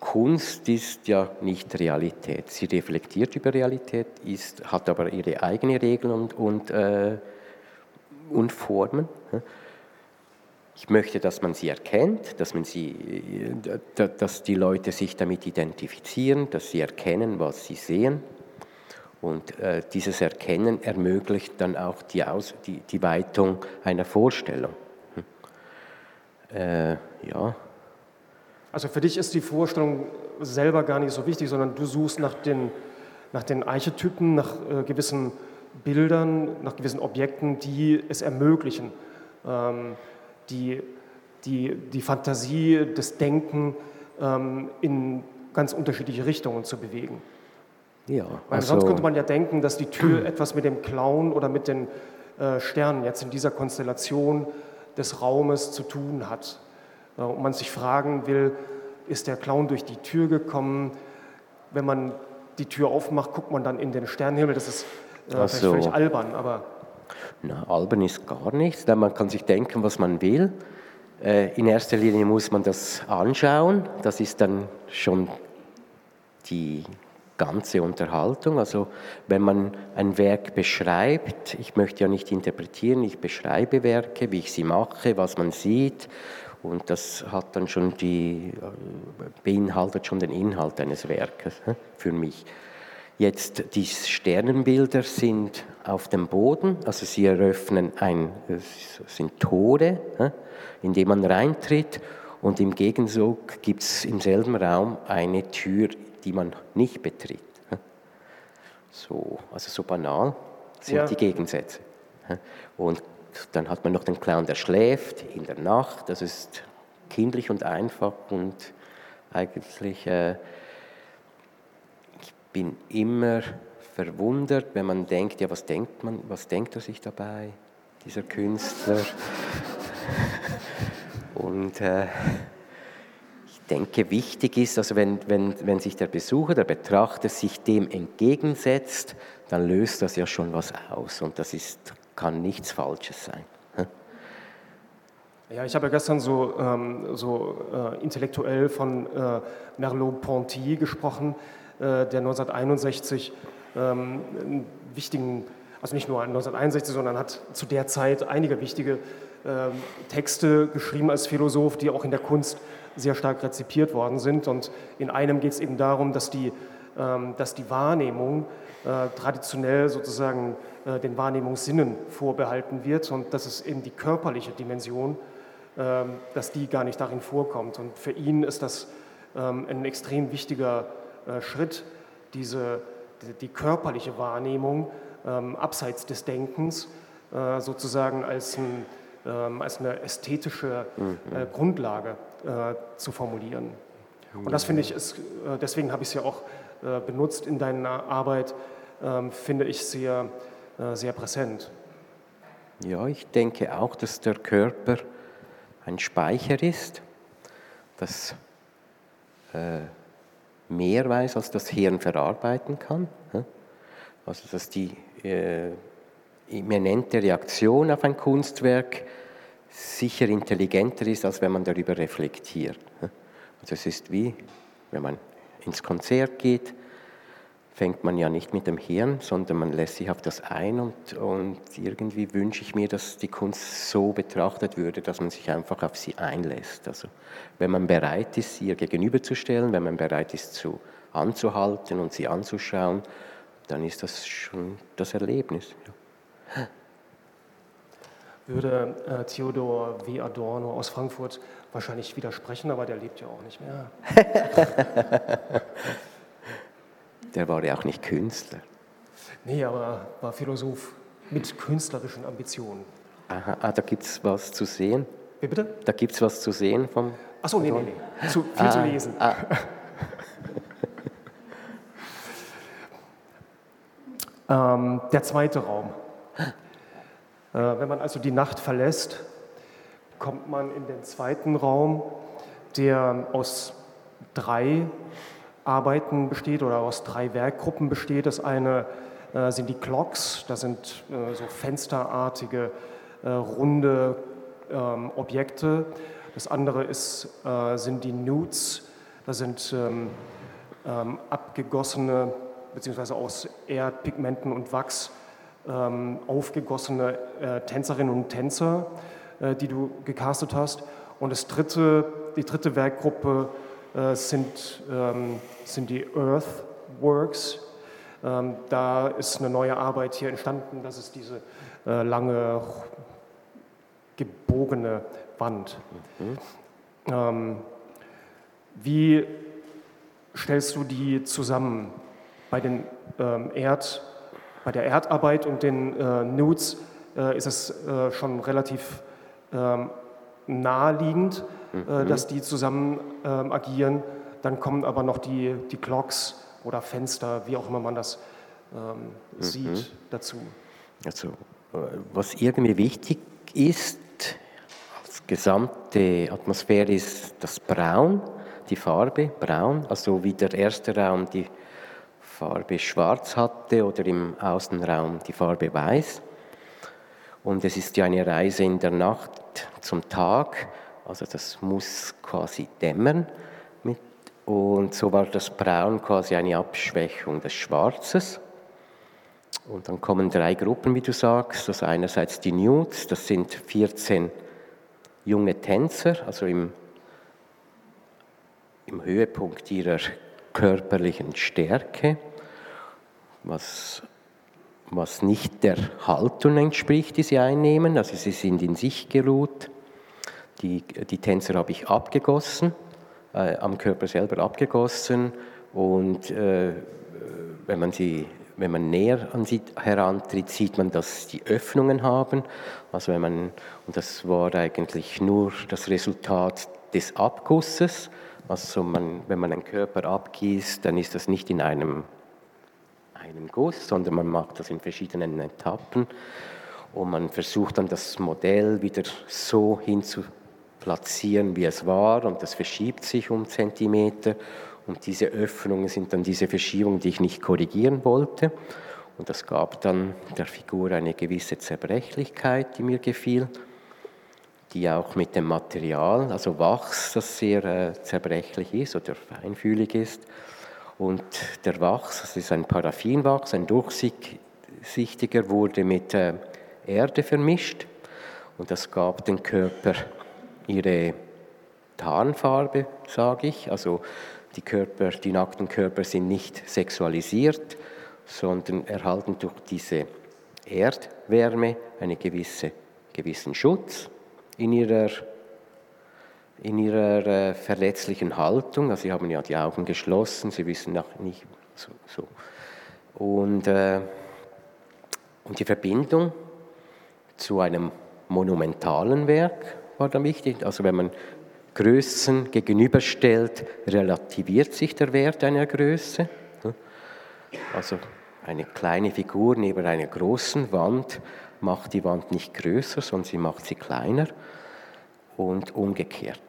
Kunst ist ja nicht Realität. Sie reflektiert über Realität, ist, hat aber ihre eigenen Regeln und, und, äh, und Formen. Ich möchte, dass man sie erkennt, dass, man sie, dass die Leute sich damit identifizieren, dass sie erkennen, was sie sehen. Und äh, dieses Erkennen ermöglicht dann auch die, Aus, die, die Weitung einer Vorstellung. Hm. Äh, ja. Also für dich ist die Vorstellung selber gar nicht so wichtig, sondern du suchst nach den, nach den Archetypen, nach äh, gewissen Bildern, nach gewissen Objekten, die es ermöglichen. Ähm, die, die, die Fantasie, das Denken ähm, in ganz unterschiedliche Richtungen zu bewegen. Ja, Weil also, sonst könnte man ja denken, dass die Tür etwas mit dem Clown oder mit den äh, Sternen jetzt in dieser Konstellation des Raumes zu tun hat. Und man sich fragen will, ist der Clown durch die Tür gekommen? Wenn man die Tür aufmacht, guckt man dann in den Sternenhimmel. Das ist äh, so. völlig albern, aber na, albern ist gar nichts, denn man kann sich denken, was man will. Äh, in erster Linie muss man das anschauen, das ist dann schon die ganze Unterhaltung. Also wenn man ein Werk beschreibt, ich möchte ja nicht interpretieren, ich beschreibe Werke, wie ich sie mache, was man sieht und das hat dann schon die, äh, beinhaltet schon den Inhalt eines Werkes für mich. Jetzt die Sternenbilder sind auf dem Boden, also sie eröffnen ein, sind Tore, in die man reintritt und im Gegenzug gibt es im selben Raum eine Tür, die man nicht betritt. So, also so banal sind ja. die Gegensätze. Und dann hat man noch den Clown, der schläft in der Nacht. Das ist kindlich und einfach und eigentlich, äh, ich bin immer verwundert, wenn man denkt, ja, was denkt man, was denkt er sich dabei, dieser Künstler? und äh, ich denke, wichtig ist, also wenn, wenn, wenn sich der Besucher, der Betrachter sich dem entgegensetzt, dann löst das ja schon was aus und das ist kann nichts Falsches sein. Ja, ich habe ja gestern so, ähm, so äh, intellektuell von äh, Merleau-Ponty gesprochen, äh, der 1961 ähm, einen wichtigen, also nicht nur 1961, sondern hat zu der Zeit einige wichtige ähm, Texte geschrieben als Philosoph, die auch in der Kunst sehr stark rezipiert worden sind. Und in einem geht es eben darum, dass die, dass die Wahrnehmung äh, traditionell sozusagen äh, den Wahrnehmungssinnen vorbehalten wird und dass es eben die körperliche Dimension, äh, dass die gar nicht darin vorkommt. Und für ihn ist das ähm, ein extrem wichtiger äh, Schritt, diese, die, die körperliche Wahrnehmung ähm, abseits des Denkens sozusagen als, ein, ähm, als eine ästhetische mhm. Grundlage zu formulieren. Und das finde ich, ist, deswegen habe ich es ja auch benutzt in deiner Arbeit, finde ich sehr äh, sehr präsent. Ja, ich denke auch, dass der Körper ein Speicher ist, das äh, mehr weiß, als das Hirn verarbeiten kann. Also dass die äh, immanente Reaktion auf ein Kunstwerk sicher intelligenter ist, als wenn man darüber reflektiert. Also es ist wie, wenn man ins Konzert geht, fängt man ja nicht mit dem Hirn, sondern man lässt sich auf das ein und, und irgendwie wünsche ich mir, dass die Kunst so betrachtet würde, dass man sich einfach auf sie einlässt. Also wenn man bereit ist, ihr gegenüberzustellen, wenn man bereit ist, zu anzuhalten und sie anzuschauen, dann ist das schon das Erlebnis. Ja. Würde äh, Theodor W. Adorno aus Frankfurt wahrscheinlich widersprechen, aber der lebt ja auch nicht mehr. Der war ja auch nicht Künstler. Nee, aber war Philosoph mit künstlerischen Ambitionen. Aha, ah, da gibt es was zu sehen? Wie bitte? Da gibt es was zu sehen vom. Achso, nee, nee, nee. Zu, viel ah, zu lesen. Ah. ähm, der zweite Raum. Äh, wenn man also die Nacht verlässt, kommt man in den zweiten Raum, der aus drei Arbeiten besteht oder aus drei Werkgruppen besteht. Das eine äh, sind die Clocks, das sind äh, so fensterartige, runde ähm, Objekte. Das andere ist, sind die Nudes, das sind ähm, ähm, abgegossene, beziehungsweise aus Erdpigmenten und Wachs aufgegossene äh, Tänzerinnen und Tänzer, äh, die du gecastet hast. Und das dritte, die dritte Werkgruppe äh, sind, ähm, sind die Earthworks. Ähm, da ist eine neue Arbeit hier entstanden. Das ist diese lange gebogene Wand. Mhm. Ähm, wie stellst du die zusammen? Bei, den, ähm, Erd, bei der Erdarbeit und den äh, Nudes äh, ist es äh, schon relativ ähm, naheliegend, mhm. dass die zusammen ähm, agieren. Dann kommen aber noch die, die Clocks oder Fenster, wie auch immer man das ähm, mhm. sieht, dazu. Also, äh, was irgendwie wichtig ist, als gesamte Atmosphäre ist das Braun, die Farbe Braun, also wie der erste Raum die Farbe Schwarz hatte oder im Außenraum die Farbe Weiß. Und es ist ja eine Reise in der Nacht zum Tag, also das muss quasi dämmern. Mit, und so war das Braun quasi eine Abschwächung des Schwarzes. Und dann kommen drei Gruppen, wie du sagst. Also einerseits die Nudes, das sind 14 junge Tänzer, also im, im Höhepunkt ihrer körperlichen Stärke, was, was nicht der Haltung entspricht, die sie einnehmen. Also sie sind in sich geruht. Die, die Tänzer habe ich abgegossen, äh, am Körper selber abgegossen. Und äh, wenn man sie wenn man näher an sie herantritt, sieht man, dass sie Öffnungen haben. Also wenn man, und das war eigentlich nur das Resultat des Abgusses. Also man, wenn man einen Körper abgießt, dann ist das nicht in einem, einem Guss, sondern man macht das in verschiedenen Etappen. Und man versucht dann das Modell wieder so hinzuplatzieren, wie es war. Und das verschiebt sich um Zentimeter. Und diese Öffnungen sind dann diese Verschiebungen, die ich nicht korrigieren wollte. Und das gab dann der Figur eine gewisse Zerbrechlichkeit, die mir gefiel, die auch mit dem Material, also Wachs, das sehr äh, zerbrechlich ist oder feinfühlig ist. Und der Wachs, das ist ein Paraffinwachs, ein durchsichtiger, wurde mit äh, Erde vermischt. Und das gab dem Körper ihre Tarnfarbe, sage ich. Also die, Körper, die nackten Körper sind nicht sexualisiert, sondern erhalten durch diese Erdwärme einen gewisse, gewissen Schutz in ihrer, in ihrer äh, verletzlichen Haltung. Also sie haben ja die Augen geschlossen, sie wissen noch nicht so. so. Und, äh, und die Verbindung zu einem monumentalen Werk war da wichtig. Also wenn man Größen gegenüberstellt, relativiert sich der Wert einer Größe. Also eine kleine Figur neben einer großen Wand macht die Wand nicht größer, sondern sie macht sie kleiner und umgekehrt.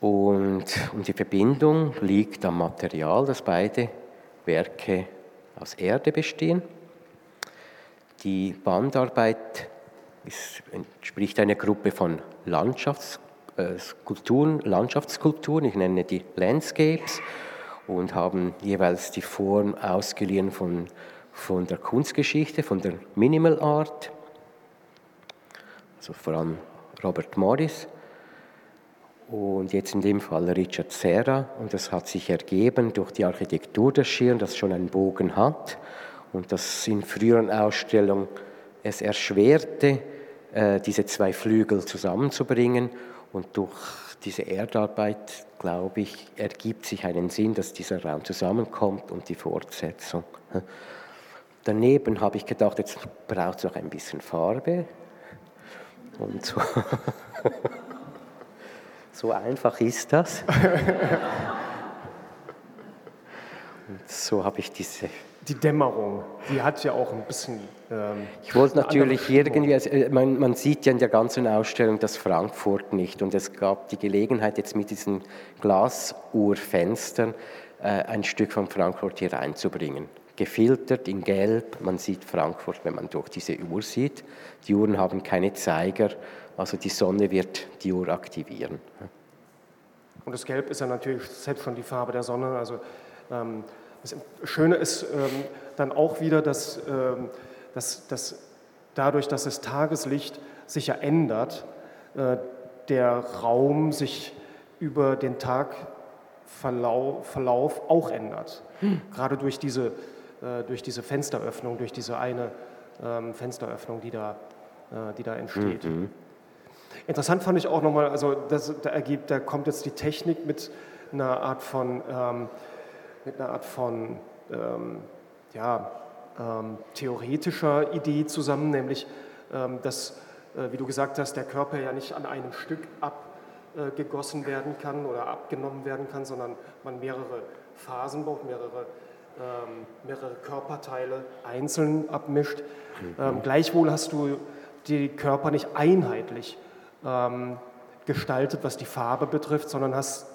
Und, und die Verbindung liegt am Material, dass beide Werke aus Erde bestehen. Die Bandarbeit ist, entspricht einer Gruppe von Landschafts- äh, Skulpturen, Landschaftsskulpturen, ich nenne die Landscapes, und haben jeweils die Form ausgeliehen von, von der Kunstgeschichte, von der Minimal Art, also vor allem Robert Morris und jetzt in dem Fall Richard Serra. Und das hat sich ergeben durch die Architektur der Schirn, das schon einen Bogen hat und das in früheren Ausstellungen es erschwerte, äh, diese zwei Flügel zusammenzubringen und durch diese Erdarbeit, glaube ich, ergibt sich einen Sinn, dass dieser Raum zusammenkommt und die Fortsetzung. Daneben habe ich gedacht, jetzt braucht es noch ein bisschen Farbe. Und so, so einfach ist das. Und so habe ich diese die Dämmerung, die hat ja auch ein bisschen. Ähm, ich wollte natürlich irgendwie, also, äh, man, man, sieht ja in der ganzen Ausstellung das Frankfurt nicht und es gab die Gelegenheit, jetzt mit diesen Glasuhrfenstern äh, ein Stück von Frankfurt hier reinzubringen. Gefiltert in Gelb, man sieht Frankfurt, wenn man durch diese Uhr sieht. Die Uhren haben keine Zeiger, also die Sonne wird die Uhr aktivieren. Und das Gelb ist ja natürlich selbst schon die Farbe der Sonne, also. Ähm, das Schöne ist ähm, dann auch wieder, dass, ähm, dass, dass, dadurch, dass das Tageslicht sich ja ändert, äh, der Raum sich über den Tagverlauf Verlauf auch ändert. Hm. Gerade durch diese, durch diese Fensteröffnung, durch diese eine ähm, Fensteröffnung, die da, äh, die da entsteht. Mhm. Interessant fand ich auch nochmal, also das, da, ergibt, da kommt jetzt die Technik mit einer Art von ähm, mit einer Art von ähm, ja, ähm, theoretischer Idee zusammen, nämlich ähm, dass, äh, wie du gesagt hast, der Körper ja nicht an einem Stück äh, gegossen werden kann oder abgenommen werden kann, sondern man mehrere Phasen braucht, mehrere, mehrere Körperteile einzeln abmischt. Mhm. Ähm, gleichwohl hast du die Körper nicht einheitlich ähm, gestaltet, was die Farbe betrifft, sondern hast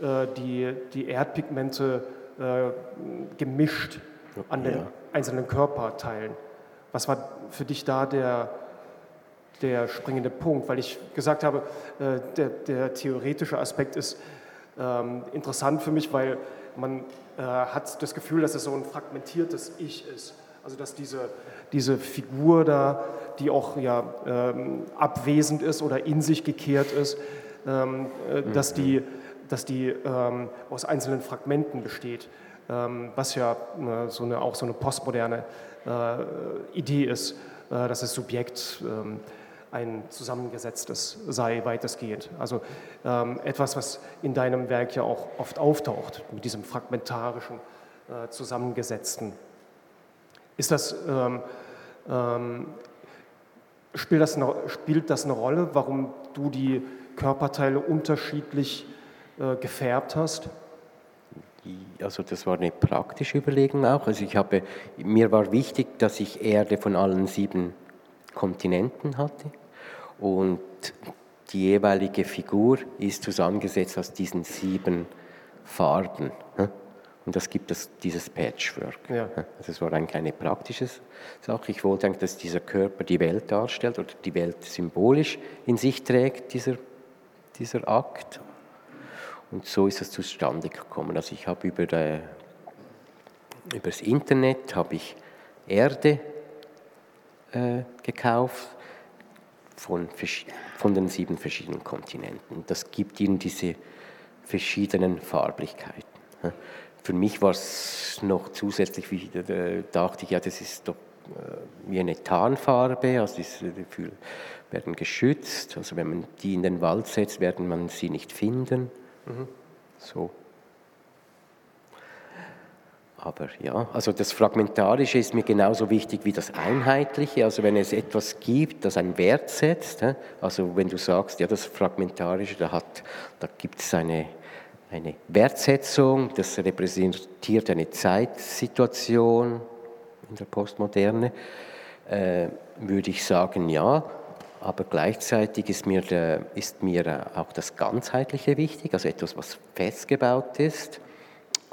äh, die, die Erdpigmente äh, gemischt an den ja. einzelnen Körperteilen. Was war für dich da der, der springende Punkt? Weil ich gesagt habe, äh, der, der theoretische Aspekt ist ähm, interessant für mich, weil man äh, hat das Gefühl, dass es so ein fragmentiertes Ich ist. Also dass diese, diese Figur da, die auch ja, ähm, abwesend ist oder in sich gekehrt ist, ähm, äh, dass die, dass die ähm, aus einzelnen Fragmenten besteht, ähm, was ja äh, so eine, auch so eine postmoderne äh, Idee ist, äh, dass das Subjekt ähm, ein zusammengesetztes sei, weitestgehend. Also ähm, etwas, was in deinem Werk ja auch oft auftaucht, mit diesem fragmentarischen, äh, zusammengesetzten. Ist das, ähm, ähm, spielt, das eine, spielt das eine Rolle, warum du die Körperteile unterschiedlich äh, gefärbt hast? Also das war eine praktische Überlegung auch. Also ich habe, mir war wichtig, dass ich Erde von allen sieben Kontinenten hatte und die jeweilige Figur ist zusammengesetzt aus diesen sieben Farben. Und das gibt es, dieses Patchwork. Ja. Also es war eigentlich eine praktische Sache. Ich wollte eigentlich, dass dieser Körper die Welt darstellt oder die Welt symbolisch in sich trägt, dieser, dieser Akt. Und so ist es zustande gekommen. Also ich habe über, äh, über das Internet habe ich Erde äh, gekauft von, von den sieben verschiedenen Kontinenten. Das gibt ihnen diese verschiedenen Farblichkeiten. Für mich war es noch zusätzlich, wie, äh, dachte ich, ja, das ist doch äh, wie eine Tarnfarbe, also diese werden geschützt. Also wenn man die in den Wald setzt, werden man sie nicht finden. Mhm. So. Aber ja, also das Fragmentarische ist mir genauso wichtig wie das Einheitliche. Also wenn es etwas gibt, das einen Wert setzt, also wenn du sagst, ja, das Fragmentarische, da, da gibt es eine, eine Wertsetzung, das repräsentiert eine Zeitsituation in der Postmoderne, äh, würde ich sagen, ja. Aber gleichzeitig ist mir, ist mir auch das Ganzheitliche wichtig, also etwas, was festgebaut ist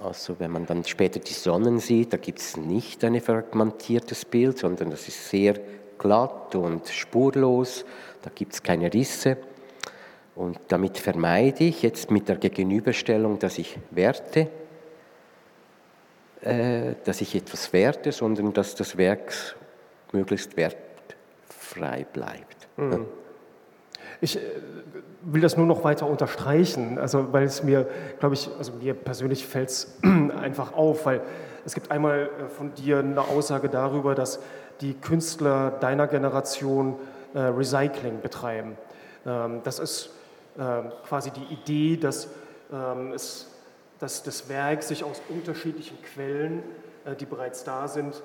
also wenn man dann später die Sonnen sieht, da gibt es nicht ein fragmentiertes Bild, sondern das ist sehr glatt und spurlos, da gibt es keine Risse. Und damit vermeide ich jetzt mit der Gegenüberstellung, dass ich werte, äh, dass ich etwas werte, sondern dass das Werk möglichst wertfrei bleibt. Mhm. Ich äh, will das nur noch weiter unterstreichen, also weil es mir, glaube ich, also mir persönlich fällt es einfach auf, weil es gibt einmal äh, von dir eine Aussage darüber, dass die Künstler deiner Generation äh, Recycling betreiben. Ähm, das ist äh, quasi die Idee, dass, ähm, es, dass das Werk sich aus unterschiedlichen Quellen, die bereits da sind,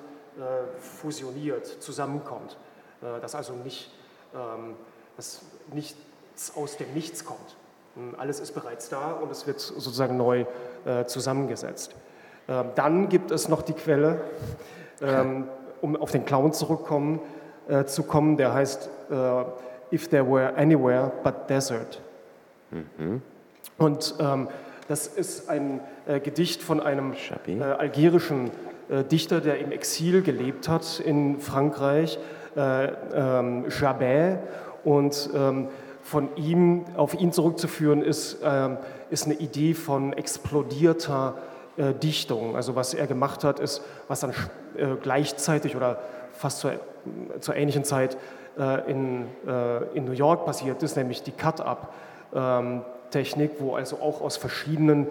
fusioniert, zusammenkommt. Dass also nicht ähm, dass nichts aus dem Nichts kommt. Hm, alles ist bereits da und es wird sozusagen neu äh, zusammengesetzt. Ähm, dann gibt es noch die Quelle, ähm, um auf den Clown zurückkommen, äh, zu kommen, der heißt äh, If There Were Anywhere But Desert. Mhm. Und ähm, das ist ein äh, Gedicht von einem äh, algerischen äh, Dichter, der im Exil gelebt hat in Frankreich, ähm, Jabet. Und ähm, von ihm, auf ihn zurückzuführen ist, ähm, ist eine Idee von explodierter äh, Dichtung. Also was er gemacht hat, ist, was dann äh, gleichzeitig oder fast zur, zur ähnlichen Zeit äh, in, äh, in New York passiert ist, nämlich die Cut-Up-Technik, wo also auch aus verschiedenen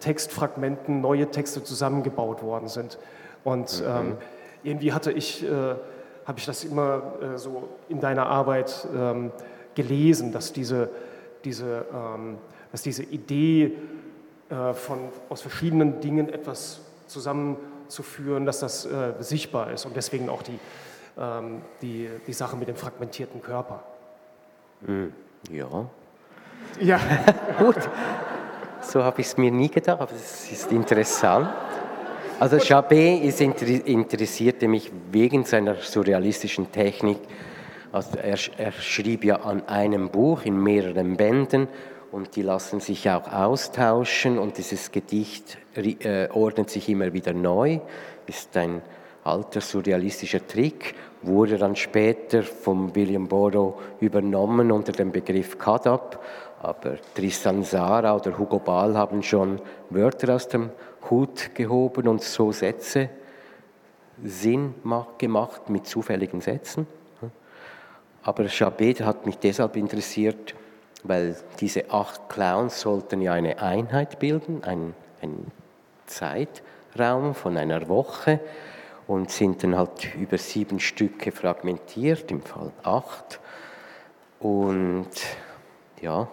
Textfragmenten neue Texte zusammengebaut worden sind. Und mhm. ähm, irgendwie hatte ich äh, habe ich das immer äh, so in deiner Arbeit ähm, gelesen, dass diese, diese, ähm, dass diese Idee äh, von aus verschiedenen Dingen etwas zusammenzuführen, dass das äh, sichtbar ist und deswegen auch die, ähm, die, die Sache mit dem fragmentierten Körper. Hm, ja. Ja. Gut. So habe ich es mir nie gedacht, aber es ist interessant. Also Chabet ist, interessierte mich wegen seiner surrealistischen Technik. Also er, er schrieb ja an einem Buch in mehreren Bänden und die lassen sich auch austauschen und dieses Gedicht äh, ordnet sich immer wieder neu, ist ein alter surrealistischer Trick, wurde dann später von William Borrow übernommen unter dem Begriff Kadab, aber Tristan Sara oder Hugo Ball haben schon Wörter aus dem Hut gehoben und so Sätze Sinn gemacht mit zufälligen Sätzen. Aber Chabet hat mich deshalb interessiert, weil diese acht Clowns sollten ja eine Einheit bilden, ein, ein Zeitraum von einer Woche und sind dann halt über sieben Stücke fragmentiert, im Fall acht. Und ja.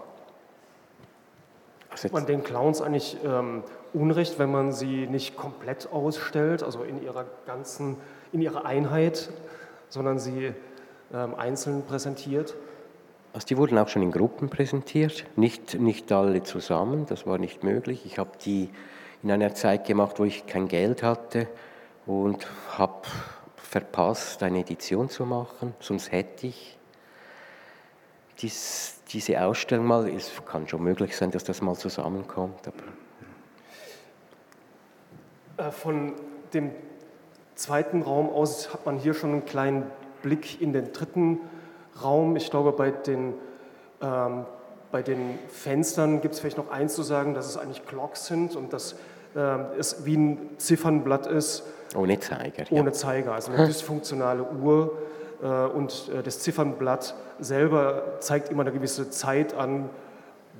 Also man den Clowns eigentlich ähm, Unrecht, wenn man sie nicht komplett ausstellt, also in ihrer ganzen, in ihrer Einheit, sondern sie ähm, einzeln präsentiert? Also die wurden auch schon in Gruppen präsentiert, nicht, nicht alle zusammen, das war nicht möglich. Ich habe die in einer Zeit gemacht, wo ich kein Geld hatte und habe verpasst, eine Edition zu machen, sonst hätte ich dies, diese Ausstellung mal, es kann schon möglich sein, dass das mal zusammenkommt. Äh, von dem zweiten Raum aus hat man hier schon einen kleinen Blick in den dritten Raum. Ich glaube, bei den, ähm, bei den Fenstern gibt es vielleicht noch eins zu sagen, dass es eigentlich Clocks sind und dass äh, es wie ein Ziffernblatt ist. Ohne Zeiger. Ohne ja. Zeiger, also eine dysfunktionale Uhr. Äh, und äh, das Ziffernblatt selber zeigt immer eine gewisse Zeit an,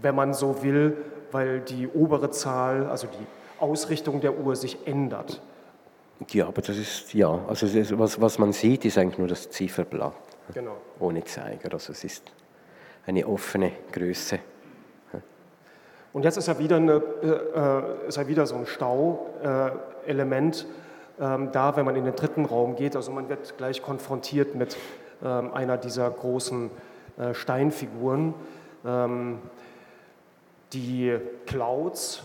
wenn man so will, weil die obere Zahl, also die Ausrichtung der Uhr sich ändert. Ja, aber das ist, ja, also was, was man sieht, ist eigentlich nur das Zifferblatt. Genau. Ohne Zeiger. Also es ist eine offene Größe. Und jetzt ist ja wieder, eine, äh, ist ja wieder so ein Stauelement äh, da, wenn man in den dritten Raum geht. Also man wird gleich konfrontiert mit äh, einer dieser großen äh, Steinfiguren. Ähm, die Clouds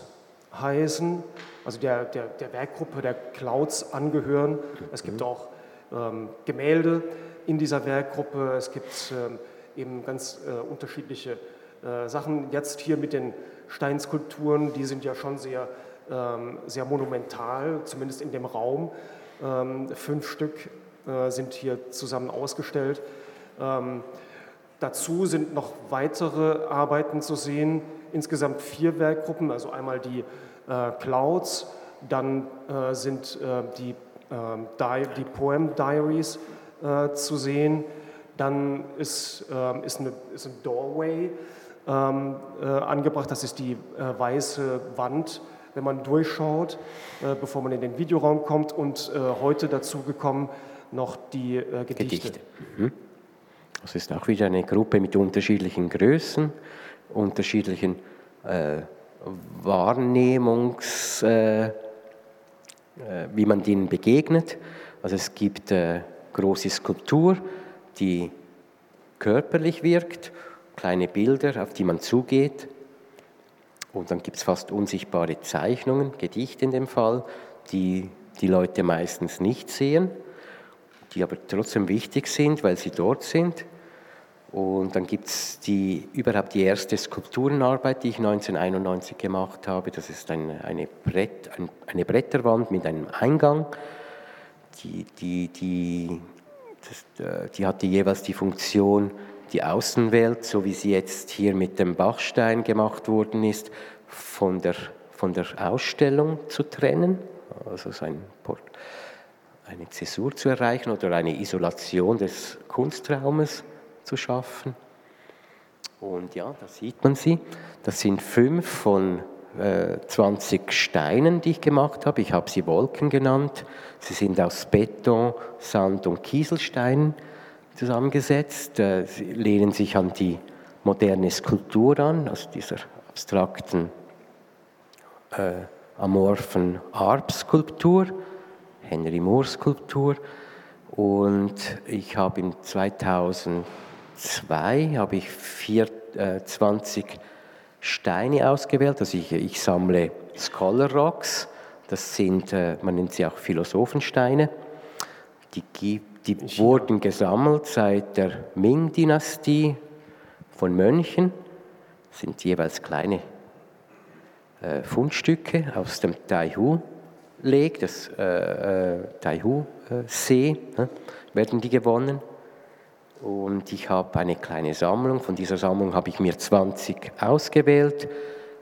heißen, also der, der, der Werkgruppe der Clouds angehören. Es gibt mhm. auch ähm, Gemälde, in dieser Werkgruppe. Es gibt ähm, eben ganz äh, unterschiedliche äh, Sachen. Jetzt hier mit den Steinskulpturen, die sind ja schon sehr, ähm, sehr monumental, zumindest in dem Raum. Ähm, fünf Stück äh, sind hier zusammen ausgestellt. Dazu sind noch weitere Arbeiten zu sehen, insgesamt vier Werkgruppen, also einmal die Clouds, dann sind die, die Poem Diaries äh, zu sehen. Dann ist, äh, ist, eine, ist ein Doorway ähm, äh, angebracht, das ist die äh, weiße Wand, wenn man durchschaut, äh, bevor man in den Videoraum kommt. Und äh, heute dazu gekommen noch die Gedichte. Gedichte. Mhm. Das ist auch wieder eine Gruppe mit unterschiedlichen Größen, unterschiedlichen Wahrnehmungs, wie man denen begegnet. Also es gibt große Skulptur, die körperlich wirkt, kleine Bilder, auf die man zugeht. Und dann gibt es fast unsichtbare Zeichnungen, Gedichte in dem Fall, die die Leute meistens nicht sehen, die aber trotzdem wichtig sind, weil sie dort sind. Und dann gibt es die, überhaupt die erste Skulpturenarbeit, die ich 1991 gemacht habe. Das ist ein, eine, Brett, ein, eine Bretterwand mit einem Eingang. Die, die, die, das, äh, die hatte jeweils die Funktion, die Außenwelt, so wie sie jetzt hier mit dem Bachstein gemacht worden ist, von der, von der Ausstellung zu trennen, also ein, eine Zäsur zu erreichen oder eine Isolation des Kunstraumes zu schaffen. Und ja, da sieht man sie. Das sind fünf von äh, 20 Steinen, die ich gemacht habe. Ich habe sie Wolken genannt. Sie sind aus Beton, Sand und Kieselsteinen zusammengesetzt. Äh, sie lehnen sich an die moderne Skulptur an, also dieser abstrakten, äh, amorphen Arp-Skulptur, Henry Moore-Skulptur. Und ich habe im 2000 zwei, habe ich vier, äh, 20 Steine ausgewählt. Also ich, ich sammle Scholar Rocks, das sind, äh, man nennt sie auch Philosophensteine. Die, die wurden gesammelt seit der Ming-Dynastie von Mönchen, das sind jeweils kleine äh, Fundstücke aus dem Taihu. Lake, das äh, äh Taihu-See, äh, ne, werden die gewonnen. Und ich habe eine kleine Sammlung. Von dieser Sammlung habe ich mir 20 ausgewählt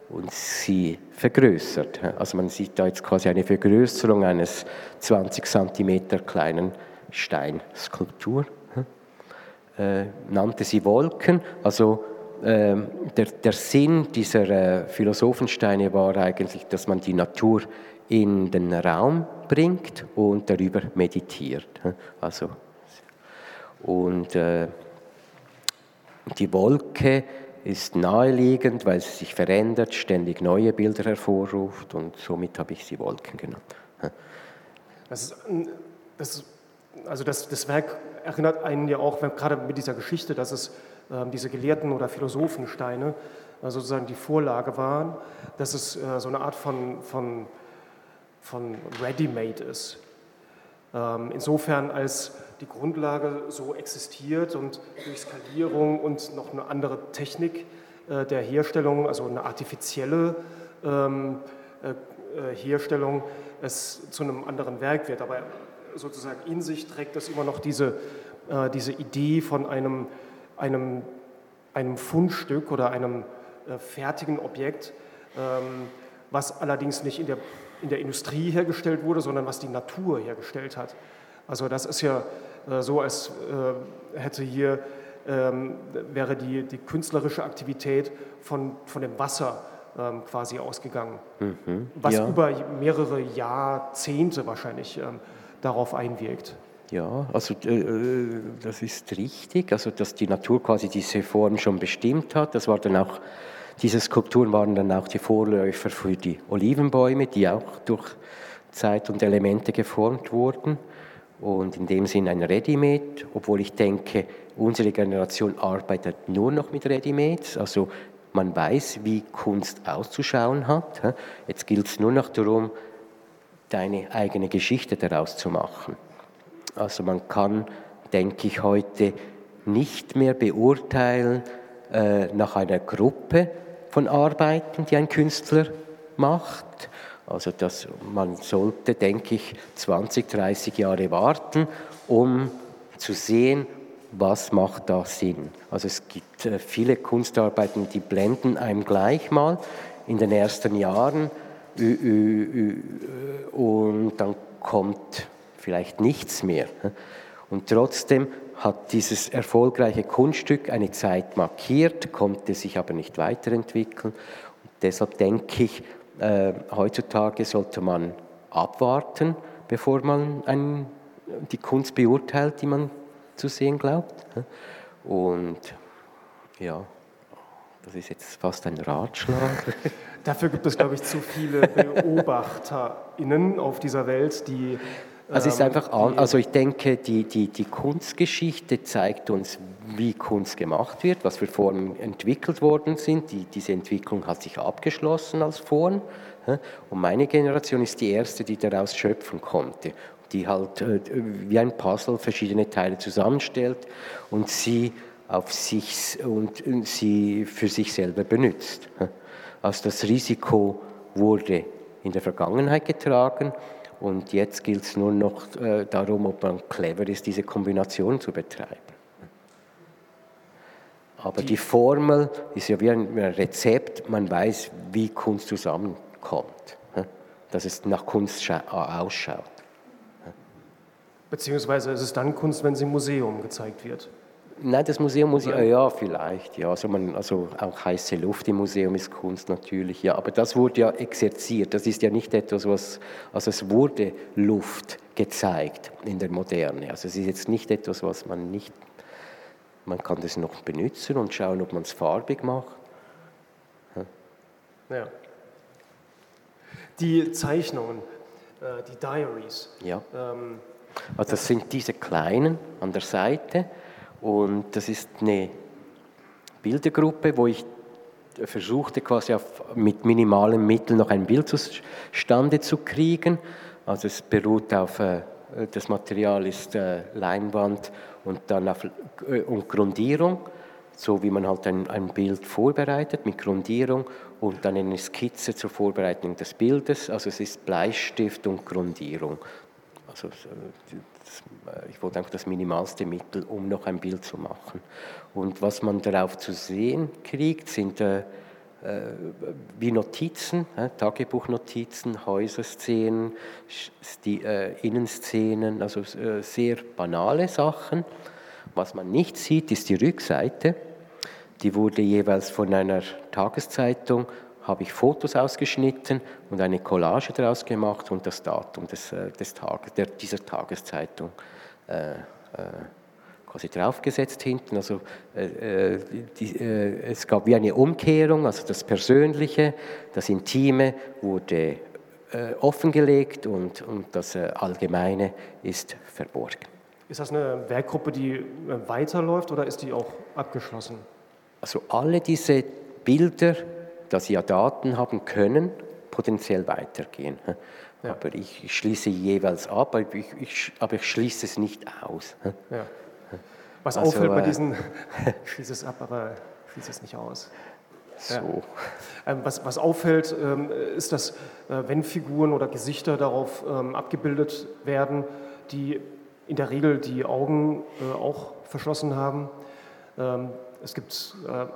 und sie vergrößert. Also man sieht da jetzt quasi eine Vergrößerung eines 20 cm kleinen Steinskulptur. Äh, nannte sie Wolken. Also äh, der, der, Sinn dieser äh, Philosophensteine war eigentlich, dass man die Natur in den Raum bringt und darüber meditiert. Also, und äh, die Wolke ist naheliegend, weil sie sich verändert, ständig neue Bilder hervorruft und somit habe ich sie Wolken genannt. Das ist, das, also das, das Werk erinnert einen ja auch, gerade mit dieser Geschichte, dass es äh, diese Gelehrten- oder Philosophensteine äh, sozusagen die Vorlage waren, dass es äh, so eine Art von, von von Ready-Made ist. Ähm, insofern als die Grundlage so existiert und durch Skalierung und noch eine andere Technik äh, der Herstellung, also eine artifizielle ähm, äh, äh, Herstellung, es zu einem anderen Werk wird. Aber sozusagen in sich trägt das immer noch diese, diese Idee von einem, einem, einem Fundstück oder einem fertigen Objekt, ähm, was allerdings nicht in der in der Industrie hergestellt wurde, sondern was die Natur hergestellt hat. Also das ist ja so, als äh, hätte hier, ähm, wäre die, die künstlerische Aktivität von, von dem Wasser ähm, quasi ausgegangen, mhm, was ja. über mehrere Jahrzehnte wahrscheinlich ähm, darauf einwirkt. Ja, also äh, äh, das ist richtig, also dass die Natur quasi diese Form schon bestimmt hat. Das war dann auch diese Skulpturen waren dann auch die Vorläufer für die Olivenbäume, die auch durch Zeit und Elemente geformt wurden. Und in dem Sinn ein Ready-Made, obwohl ich denke, unsere Generation arbeitet nur noch mit Ready-Mades. Also man weiß, wie Kunst auszuschauen hat. Jetzt gilt es nur noch darum, deine eigene Geschichte daraus zu machen. Also man kann, denke ich, heute nicht mehr beurteilen äh, nach einer Gruppe, von Arbeiten, die ein Künstler macht. Also dass man sollte, denke ich, 20, 30 Jahre warten, um zu sehen, was macht da Sinn. Also es gibt äh, viele Kunstarbeiten, die blenden einem gleich mal in den ersten Jahren und dann kommt vielleicht nichts mehr. Und trotzdem hat dieses erfolgreiche Kunststück eine Zeit markiert, konnte sich aber nicht weiterentwickeln. Und deshalb denke ich, äh, heutzutage sollte man abwarten, bevor man ein, die Kunst beurteilt, die man zu sehen glaubt. Und ja, das ist jetzt fast ein Ratschlag. Dafür gibt es, glaube ich, zu viele BeobachterInnen auf dieser Welt, die also ist ähm, einfach, also ich denke, die, die, die Kunstgeschichte zeigt uns, wie Kunst gemacht wird, was für Formen entwickelt worden sind. Die, diese Entwicklung hat sich abgeschlossen als Form. Und meine Generation ist die erste, die daraus schöpfen konnte, die halt äh, wie ein Puzzle verschiedene Teile zusammenstellt und sie auf sich und sie für sich selber benutzt. Also das Risiko wurde in der Vergangenheit getragen und jetzt gilt es nur noch äh, darum, ob man clever ist, diese Kombination zu betreiben. Aber die, die Formel ist ja wie ein Rezept, man weiß, wie Kunst zusammenkommt, dass es nach Kunst ausschaut. Beziehungsweise ist es dann Kunst, wenn sie im Museum gezeigt wird. Nein, das Museum muss ich, ja, vielleicht, ja. Also, man, also auch heiße Luft im Museum ist Kunst natürlich, ja. Aber das wurde ja exerziert. Das ist ja nicht etwas, was, also es wurde Luft gezeigt in der Moderne. Also es ist jetzt nicht etwas, was man nicht, man kann das noch benutzen und schauen, ob man es farbig macht. Ja. ja. Die Zeichnungen, äh, die Diaries. Ja. Ähm, also das sind diese kleinen an der Seite und das ist eine Bildergruppe, wo ich versuchte quasi auf, mit minimalen Mitteln noch ein Bild zustande zu kriegen. Also es beruht auf, äh, das Material ist äh, Leinwand und dann auf äh, und Grundierung, so wie man halt ein, ein Bild vorbereitet mit Grundierung und dann eine Skizze zur Vorbereitung des Bildes. Also es ist Bleistift und Grundierung. Also ich wollte einfach das minimalste Mittel, um noch ein Bild zu machen. Und was man darauf zu sehen kriegt, sind äh, äh, wie Notizen, äh, Tagebuchnotizen, Häuserszenen, die, äh, Innenszenen, also äh, sehr banale Sachen. Was man nicht sieht, ist die Rückseite. Die wurde jeweils von einer Tageszeitung, habe ich Fotos ausgeschnitten und eine Collage daraus gemacht und das Datum des, äh, des Tages, der, dieser Tageszeitung äh, quasi draufgesetzt hinten. Also äh, äh, die, äh, es gab wie eine Umkehrung, also das Persönliche, das Intime wurde äh, offengelegt und, und das äh, Allgemeine ist verborgen. Ist das eine Werkgruppe, die äh, weiterläuft oder ist die auch abgeschlossen? Also alle diese Bilder, dass sie ja Daten haben können, potenziell weitergehen. Ja. Aber ich schließe jeweils ab, aber ich, ich, aber ich schließe es nicht aus. Ja. Was also, auffällt bei äh, diesen, schließe es ab, aber schließe es nicht aus. So. Ja. Ähm, was, was, auffällt, ähm, ist, dass äh, wenn Figuren oder Gesichter darauf ähm, abgebildet werden, die in der Regel die Augen äh, auch verschlossen haben. es gibt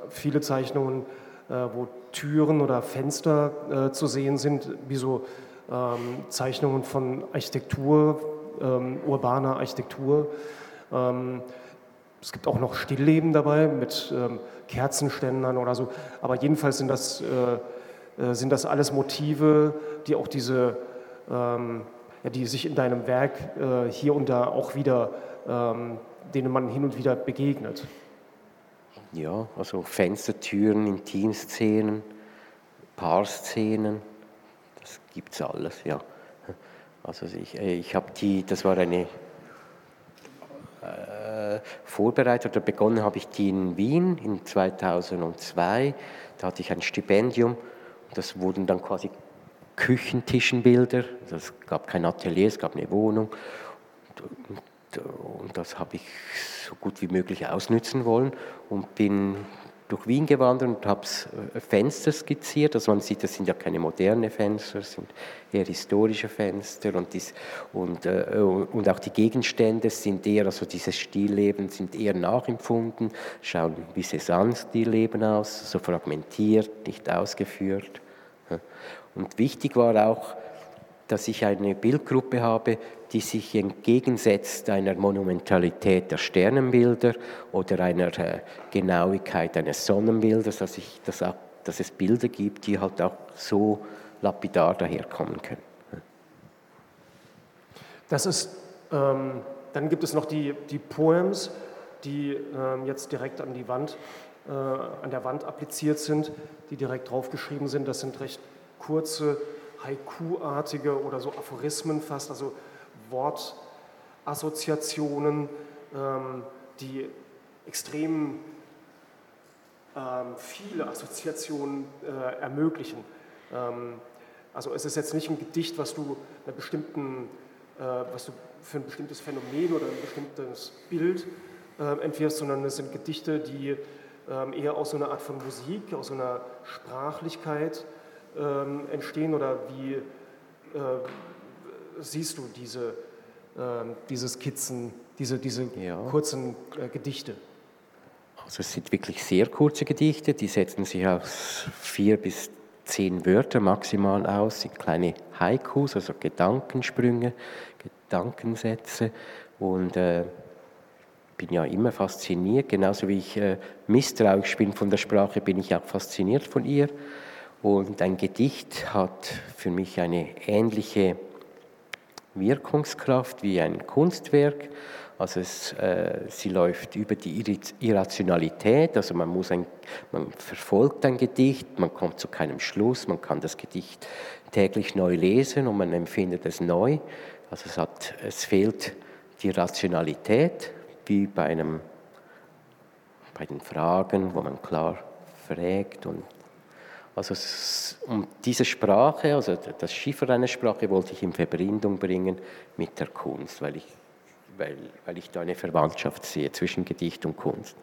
viele Zeichnungen, wo Türen oder Fenster zu sehen sind, wie so Zeichnungen von Architektur, urbaner Architektur. Es gibt auch noch Stillleben dabei mit ähm, Kerzenständern oder so. Aber jedenfalls sind das, äh, äh, sind das alles Motive, die auch diese, ähm, die sich in deinem Werk äh, hier und da auch wieder, ähm, denen man hin und wieder begegnet. Ja, also Fenstertüren, Intimszenen, Paarszenen, das gibt es alles, ja. Also ich, äh, ich habe die, das war eine äh, vorbereitet oder begonnen habe ich die in Wien in 2002. Da hatte ich ein Stipendium. Das wurden dann quasi Küchentischenbilder. Es gab kein Atelier, es gab eine Wohnung. Und das habe ich so gut wie möglich ausnützen wollen und bin durch Wien gewandert und habe äh, Fenster skizziert. Also man sieht, das sind ja keine modernen Fenster, das sind eher historische Fenster und, dies, und, äh, und auch die Gegenstände sind eher, also diese Stillleben sind eher nachempfunden, schauen wie Cézanne-Stillleben aus, so fragmentiert, nicht ausgeführt. Und wichtig war auch, dass ich eine Bildgruppe habe, die sich entgegensetzt einer Monumentalität der Sternenbilder oder einer äh, Genauigkeit eines Sonnenbildes, dass, ich, dass, auch, dass es Bilder gibt, die halt auch so lapidar daherkommen können. Das ist, ähm, dann gibt es noch die, die Poems, die ähm, jetzt direkt an die Wand, äh, an der Wand appliziert sind, die direkt draufgeschrieben sind. Das sind recht kurze Haiku-artige oder so Aphorismen fast, also Wortassoziationen, ähm, die extrem ähm, viele Assoziationen äh, ermöglichen. Ähm, also es ist jetzt nicht ein Gedicht, was du einer bestimmten, äh, was du für ein bestimmtes Phänomen oder ein bestimmtes Bild äh, entwirfst, sondern es sind Gedichte, die ähm, eher aus so einer Art von Musik, aus so einer Sprachlichkeit ähm, entstehen oder wie äh, siehst du diese, äh, diese Skizzen, diese, diese ja. kurzen äh, Gedichte? Also es sind wirklich sehr kurze Gedichte, die setzen sich aus vier bis zehn Wörter maximal aus, sind kleine Haikus, also Gedankensprünge, Gedankensätze und äh, bin ja immer fasziniert, genauso wie ich äh, misstrauisch bin von der Sprache, bin ich auch fasziniert von ihr. Und ein Gedicht hat für mich eine ähnliche Wirkungskraft wie ein Kunstwerk. Also es, äh, sie läuft über die Irrationalität, also man, muss ein, man verfolgt ein Gedicht, man kommt zu keinem Schluss, man kann das Gedicht täglich neu lesen und man empfindet es neu. Also es, hat, es fehlt die Rationalität, wie bei, einem, bei den Fragen, wo man klar fragt und Also um diese Sprache, also das Schiffer einer Sprache, wollte ich in Verbindung bringen mit der Kunst, weil ich, weil, weil ich da eine Verwandtschaft sehe zwischen Gedicht und Kunst.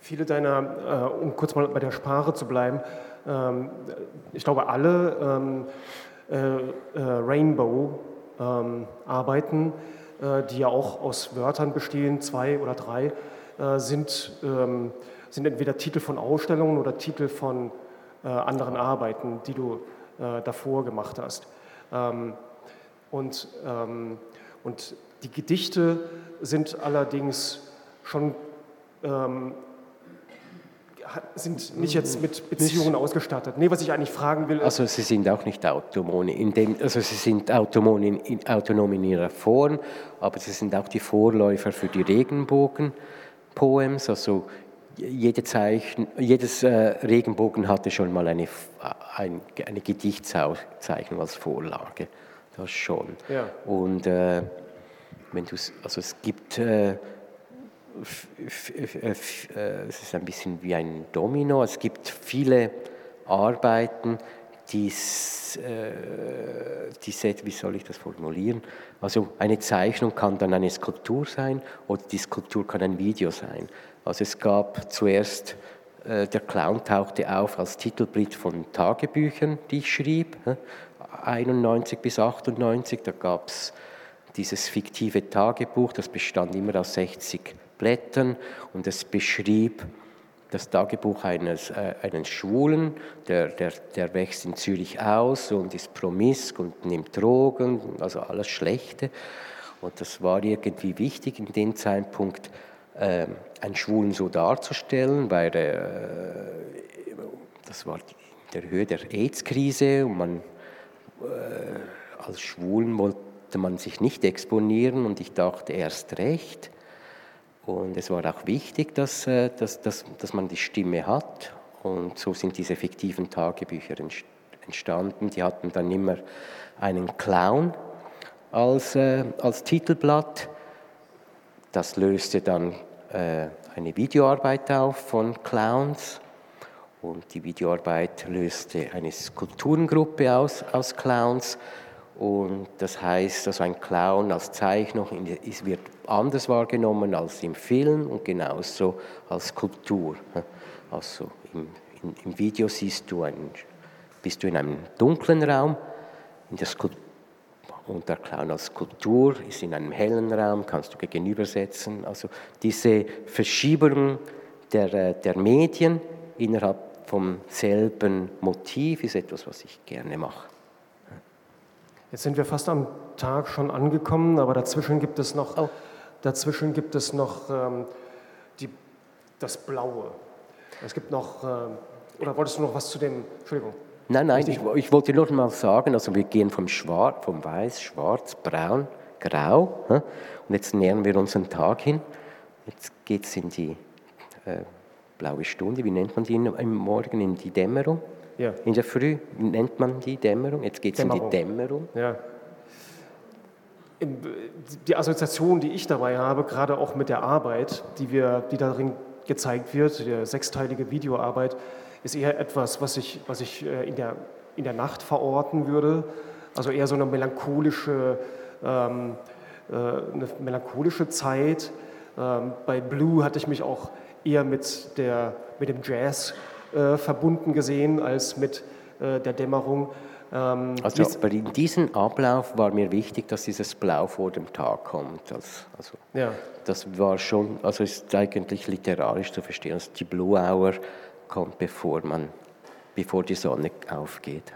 Viele deiner, äh, um kurz mal bei der Sprache zu bleiben, ähm, ich glaube alle ähm, äh, äh, Rainbow-Arbeiten, ähm, die ja auch aus Wörtern bestehen, zwei oder drei, sind, sind entweder Titel von Ausstellungen oder Titel von anderen Arbeiten, die du davor gemacht hast. Und, und die Gedichte sind allerdings schon sind nicht jetzt mit Beziehungen ausgestattet. Nee, was ich eigentlich fragen will. Also sie sind auch nicht autonom, in dem, also sie sind autonom in, autonom in ihrer Form, aber sie sind auch die Vorläufer für die Regenbogen-Poems. Also jede Zeichen, jedes äh, Regenbogen hatte schon mal eine, ein, eine Gedichtszeichnung als Vorlage. Das schon. Ja. Und äh, wenn du also es gibt äh, äh, es ist ein bisschen wie ein Domino. Es gibt viele Arbeiten, die, äh, die wie soll ich das formulieren? Also eine Zeichnung kann dann eine Skulptur sein oder die Skulptur kann ein Video sein. Also es gab zuerst, äh, der Clown tauchte auf als Titelbild von Tagebüchern, die ich schrieb, 91 bis 98. Da gab es dieses fiktive Tagebuch, das bestand immer aus 60 Blättern und es beschrieb das Tagebuch eines, äh, eines Schwulen, der, der, der wächst in Zürich aus und ist promisk und nimmt Drogen, also alles Schlechte. Und das war irgendwie wichtig in dem Zeitpunkt, äh, einen Schwulen so darzustellen, weil äh, das war in der Höhe der AIDS-Krise und man äh, als Schwulen wollte man sich nicht exponieren und ich dachte erst recht. Und es war auch wichtig, dass, äh, dass, dass, dass man die Stimme hat. Und so sind diese fiktiven Tagebücher entstanden. Die hatten dann immer einen Clown als, äh, als Titelblatt. Das löste dann äh, eine Videoarbeit auf von Clowns. Und die Videoarbeit löste eine Skulpturengruppe aus, aus Clowns. Und das heißt, dass ein Clown als Zeichnung wird anders wahrgenommen als im Film und genauso als Skulptur. Also im, im Video siehst du ein, bist du in einem dunklen Raum, in der Skulptur, und der Clown als Skulptur ist in einem hellen Raum, kannst du gegenübersetzen. Also diese Verschiebung der, äh, der Medien innerhalb vom selben Motiv ist etwas, was ich gerne mache. Jetzt sind wir fast am Tag schon angekommen, aber dazwischen gibt es noch, oh. dazwischen gibt es noch ähm, die, das Blaue. Es gibt noch, äh, oder wolltest du noch was zu dem, Entschuldigung. Nein, nein, ich, ich, wollte nur mal sagen, also wir gehen vom Schwarz, vom Weiß, Schwarz, Braun, Grau und jetzt nähern wir unseren Tag hin. Jetzt geht es in die äh, blaue Stunde, wie nennt man die im Morgen, in die Dämmerung. Ja. In der Früh nennt man die Dämmerung, jetzt geht es in die Dämmerung. Ja. Die Assoziation, die ich dabei habe, gerade auch mit der Arbeit, die, wir, die darin gezeigt wird, die sechsteilige Videoarbeit, ist eher etwas, was ich, was ich äh, in, der, in der Nacht verorten würde. Also eher so eine melancholische, ähm, äh, eine melancholische Zeit. Ähm, bei Blue hatte ich mich auch eher mit, der, mit dem Jazz äh, verbunden gesehen als mit äh, der Dämmerung. Ähm, also aber in diesem Ablauf war mir wichtig, dass dieses Blau vor dem Tag kommt. Also, also ja. Das war schon, also ist eigentlich literarisch zu verstehen, dass die Blue Hour kommt, bevor man bevor die Sonne aufgeht.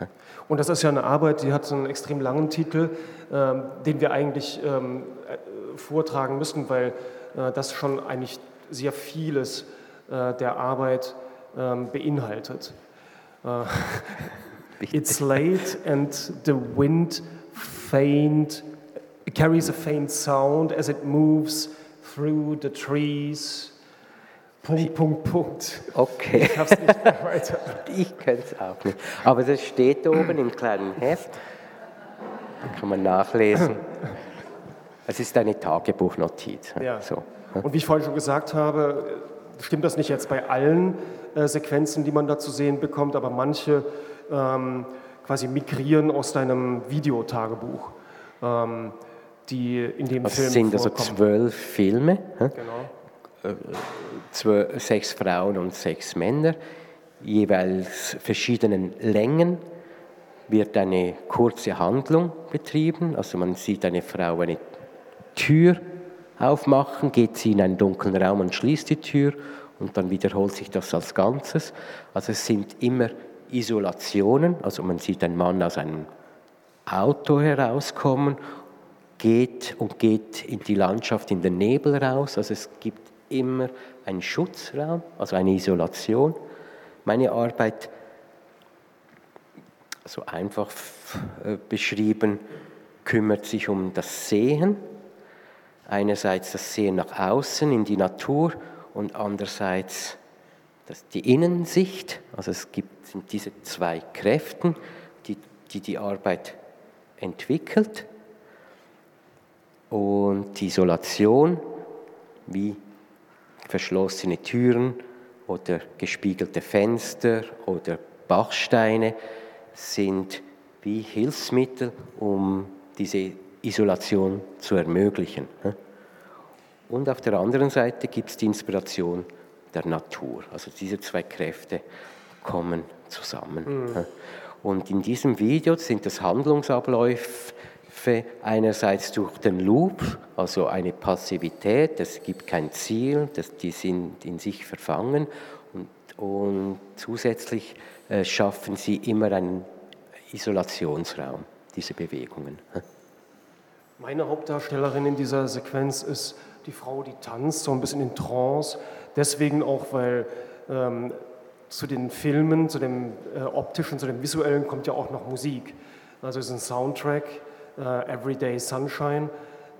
Und das ist ja eine Arbeit, die hat einen extrem langen Titel, ähm, den wir eigentlich ähm, äh, vortragen müssen, weil äh, das schon eigentlich sehr vieles äh, der Arbeit ähm, beinhaltet. Uh, it's late and the wind faint, carries a faint sound as it moves through the trees. Punkt, Punkt, Punkt. Okay. Ich hab's nicht mehr weiter. ich könnte es auch nicht. Aber das steht oben im kleinen Heft. Da kann man nachlesen. Es ist eine Tagebuchnotiz. Ja. So. Und wie ich vorhin schon gesagt habe, stimmt das nicht jetzt bei allen äh, Sequenzen, die man da zu sehen bekommt, aber manche ähm, quasi migrieren aus deinem Videotagebuch, ähm, die in dem also Film Es sind vorkommen. also zwölf Filme, hä? Genau. Zwölf, sechs Frauen und sechs Männer, jeweils verschiedenen Längen wird eine kurze Handlung betrieben. Also man sieht eine Frau eine Tür aufmachen, geht sie in einen dunklen Raum und schließt die Tür und dann wiederholt sich das als Ganzes. Also es sind immer Isolationen, also man sieht einen Mann aus einem Auto herauskommen, geht und geht in die Landschaft, in den Nebel raus. Also es gibt immer einen Schutzraum, also eine Isolation. Meine Arbeit, so einfach äh, beschrieben, kümmert sich um das Sehen. Einerseits das Sehen nach außen in die Natur und andererseits das, die Innensicht. Also es gibt diese zwei Kräfte, die die, die Arbeit entwickelt. Und die Isolation, wie verschlossene Türen oder gespiegelte Fenster oder Bachsteine, sind wie Hilfsmittel, um diese Isolation zu ermöglichen. Und auf der anderen Seite gibt es die Inspiration der Natur. Also diese zwei Kräfte kommen zusammen. Mhm. Und in diesem Video sind das Handlungsabläufe einerseits durch den Loop, also eine Passivität, es gibt kein Ziel, das, die sind in sich verfangen und, und zusätzlich äh, schaffen sie immer einen Isolationsraum, diese Bewegungen. Meine Hauptdarstellerin in dieser Sequenz ist die Frau, die tanzt, so ein bisschen in Trance. Deswegen auch, weil ähm, zu den Filmen, zu dem äh, optischen, zu dem visuellen kommt ja auch noch Musik. Also es ist ein Soundtrack, Everyday Sunshine,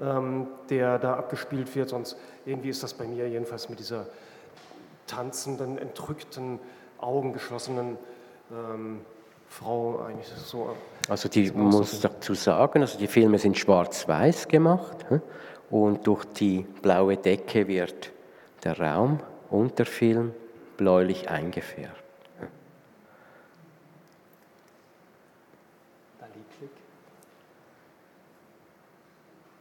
ähm, der da abgespielt wird. Und irgendwie ist das bei mir jedenfalls mit dieser tanzenden, entrückten, augengeschlossenen ähm, Frau eigentlich so. Also die muss dazu sagen, also die Filme sind schwarz-weiß gemacht und durch die blaue Decke wird der Raum und der Film bläulich eingefärbt.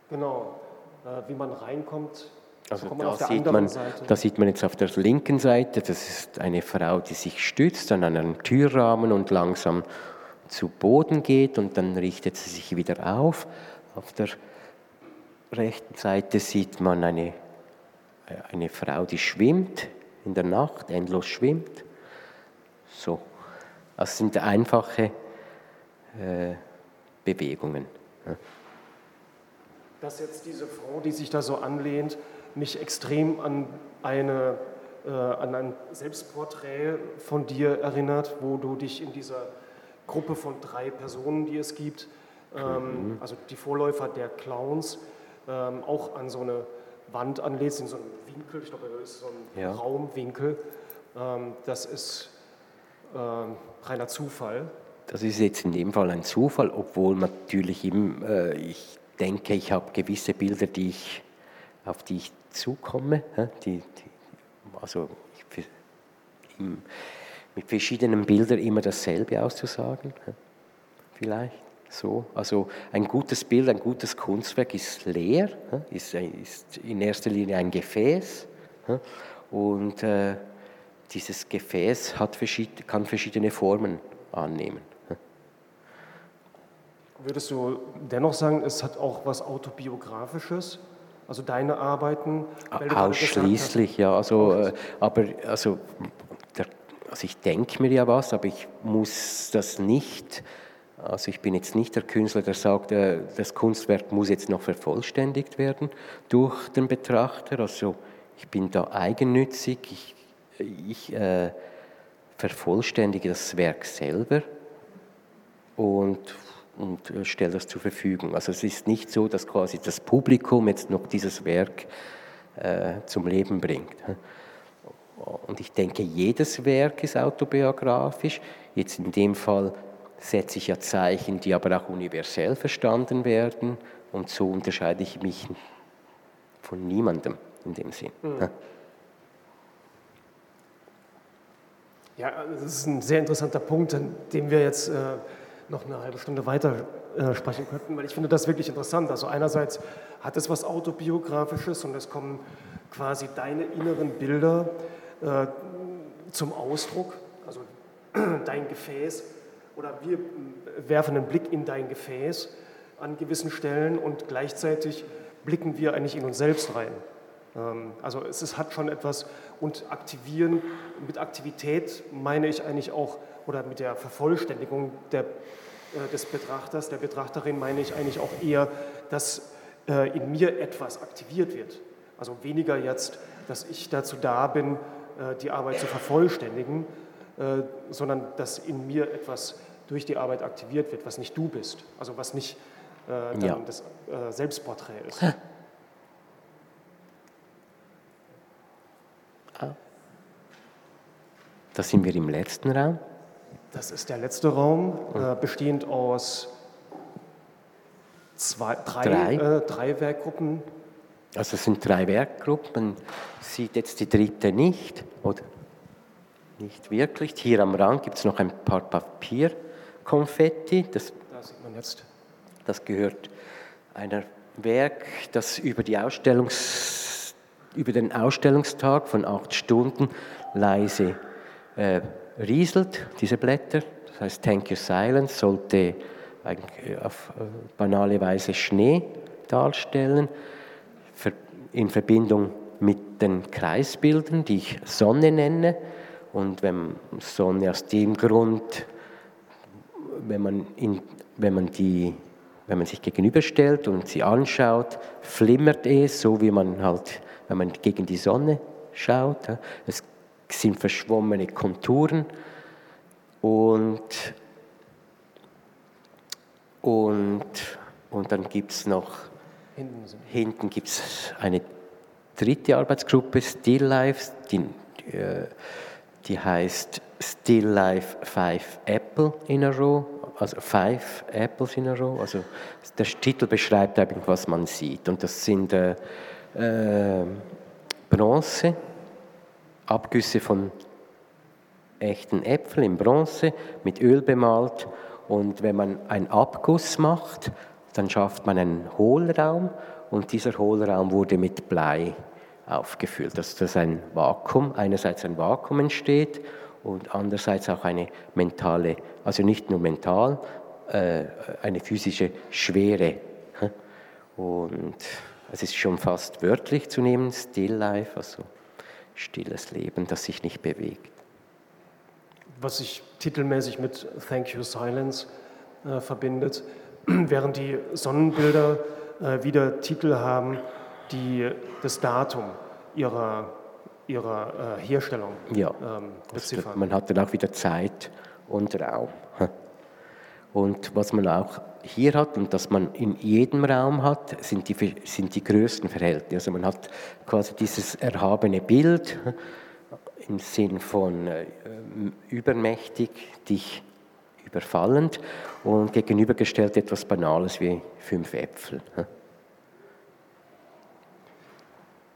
Genau, äh, wie man reinkommt. Also da sieht, man, da sieht man jetzt auf der linken Seite, das ist eine Frau, die sich stützt an einem Türrahmen und langsam zu Boden geht und dann richtet sie sich wieder auf. Auf der rechten Seite sieht man eine, eine Frau, die schwimmt in der Nacht, endlos schwimmt. So, das sind einfache äh, Bewegungen. Ja. Dass jetzt diese Frau, die sich da so anlehnt, mich extrem an, eine, äh, an ein Selbstporträt von dir erinnert, wo du dich in dieser Gruppe von drei Personen, die es gibt, ähm, mhm. also die Vorläufer der Clowns, ähm, auch an so eine Wand anlädst, in so einem Winkel, ich glaube, das ist so ein ja. Raumwinkel. Ähm, das ist äh, reiner Zufall. Das ist jetzt in dem Fall ein Zufall, obwohl natürlich im, äh, ich denke, ich habe gewisse Bilder, die ich, auf die ich zukomme, die, die, also ich, im, mit verschiedenen Bildern immer dasselbe auszusagen, vielleicht so. Also ein gutes Bild, ein gutes Kunstwerk ist leer, ist, ist in erster Linie ein Gefäß und äh, dieses Gefäß hat verschied kann verschiedene Formen annehmen. Würdest du dennoch sagen, es hat auch was Autobiografisches? Also deine Arbeiten? Ausschließlich, ja. Also, äh, aber also, der, also ich denke mir ja was, aber ich muss das nicht. Also ich bin jetzt nicht der Künstler, der sagt, äh, das Kunstwerk muss jetzt noch vervollständigt werden durch den Betrachter. Also ich bin da eigennützig. Ich, ich äh, vervollständige das Werk selber und und äh, stelle das zur Verfügung. Also es ist nicht so, dass quasi das Publikum jetzt noch dieses Werk äh, zum Leben bringt. Und ich denke, jedes Werk ist autobiografisch. Jetzt in dem Fall setze ich ja Zeichen, die aber auch universell verstanden werden. Und so unterscheide ich mich von niemandem in dem Sinn. Mhm. Ja, das ist ein sehr interessanter Punkt, an dem wir jetzt äh, noch eine halbe Stunde weiter äh, sprechen könnten, weil ich finde das wirklich interessant. Also einerseits hat es was autobiografisches und es kommen quasi deine inneren Bilder äh, zum Ausdruck, also dein Gefäß oder wir werfen einen Blick in dein Gefäß an gewissen Stellen und gleichzeitig blicken wir eigentlich in uns selbst rein. Ähm, also es hat schon etwas und aktivieren, mit Aktivität meine ich eigentlich auch, oder mit der Vervollständigung der, äh, des Betrachters, der Betrachterin meine ich eigentlich auch eher, dass äh, in mir etwas aktiviert wird. Also weniger jetzt, dass ich dazu da bin, äh, die Arbeit zu vervollständigen, sondern dass in mir etwas durch die Arbeit aktiviert wird, was nicht du bist, also was nicht dann ja. das Selbstporträt ist. Da sind wir im letzten Raum. Das ist der letzte Raum, äh, bestehend aus zwei, drei, drei. Äh, drei Werkgruppen. Also es sind drei Werkgruppen. Man sieht jetzt die dritte nicht, oder nicht wirklich. Hier am Rand gibt es noch ein paar Papierkonfetti. Das, da sieht man jetzt. Das gehört einer Werk, das über, über den Ausstellungstag von acht Stunden leise äh, rieselt, diese Blätter. Das heißt, Thank You Silence sollte auf äh, banale Weise Schnee darstellen, in Verbindung mit den Kreisbildern, die ich Sonne nenne. Und wenn Sonne aus dem Grund, wenn man, in, wenn man, die, wenn man sich gegenüberstellt und sie anschaut, flimmert es, so wie man halt, wenn man gegen die Sonne schaut. Es sind verschwommene Konturen und, und, und dann gibt es noch, hinten, hinten gibt es eine dritte Arbeitsgruppe, Still Life, die, äh, die heißt Still Life Five Apple in a Row, also Five Apples in a Row. Also der Titel beschreibt eigentlich, was man sieht. Und das sind äh, äh, Bronze, Abgüsse von echten Äpfeln in Bronze mit Öl bemalt. Und wenn man einen Abguss macht, dann schafft man einen Hohlraum und dieser Hohlraum wurde mit Blei aufgefüllt, dass das ein Vakuum, einerseits ein Vakuum entsteht und andererseits auch eine mentale, also nicht nur mental, äh, eine physische Schwere. Und es ist schon fast wörtlich zu nehmen, Still Life, also stilles Leben, das sich nicht bewegt. Was sich titelmäßig mit Thank You Silence äh, verbindet, während die Sonnenbilder äh, wieder Titel haben, die das Datum ihrer, ihrer äh, Herstellung ja, ähm, beziffern. Man hat dann auch wieder Zeit und Raum. Und was man auch hier hat und das man in jedem Raum hat, sind die, sind die größten Verhältnisse. Also man hat quasi dieses erhabene Bild im Sinn von äh, übermächtig, dich überfallend und gegenübergestellt etwas Banales wie fünf Äpfel.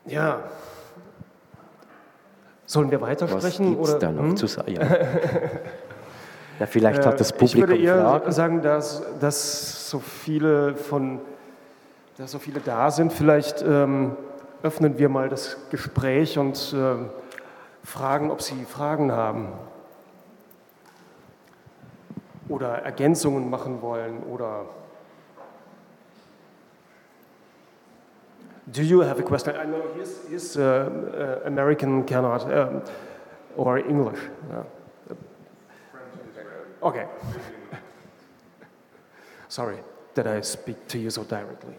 Ja. Sollen wir weitersprechen? Was gibt da noch hm? zu sagen? Ja. Ja, vielleicht hat das Publikum Ich würde eher Fragen. sagen, dass, dass, so viele von, dass so viele da sind. Vielleicht ähm, öffnen wir mal das Gespräch und äh, fragen, ob Sie Fragen haben oder Ergänzungen machen wollen oder Do you have a question? I know he's, he's uh, uh, American cannot um, or English. Yeah. Okay. Sorry that I speak to you so directly.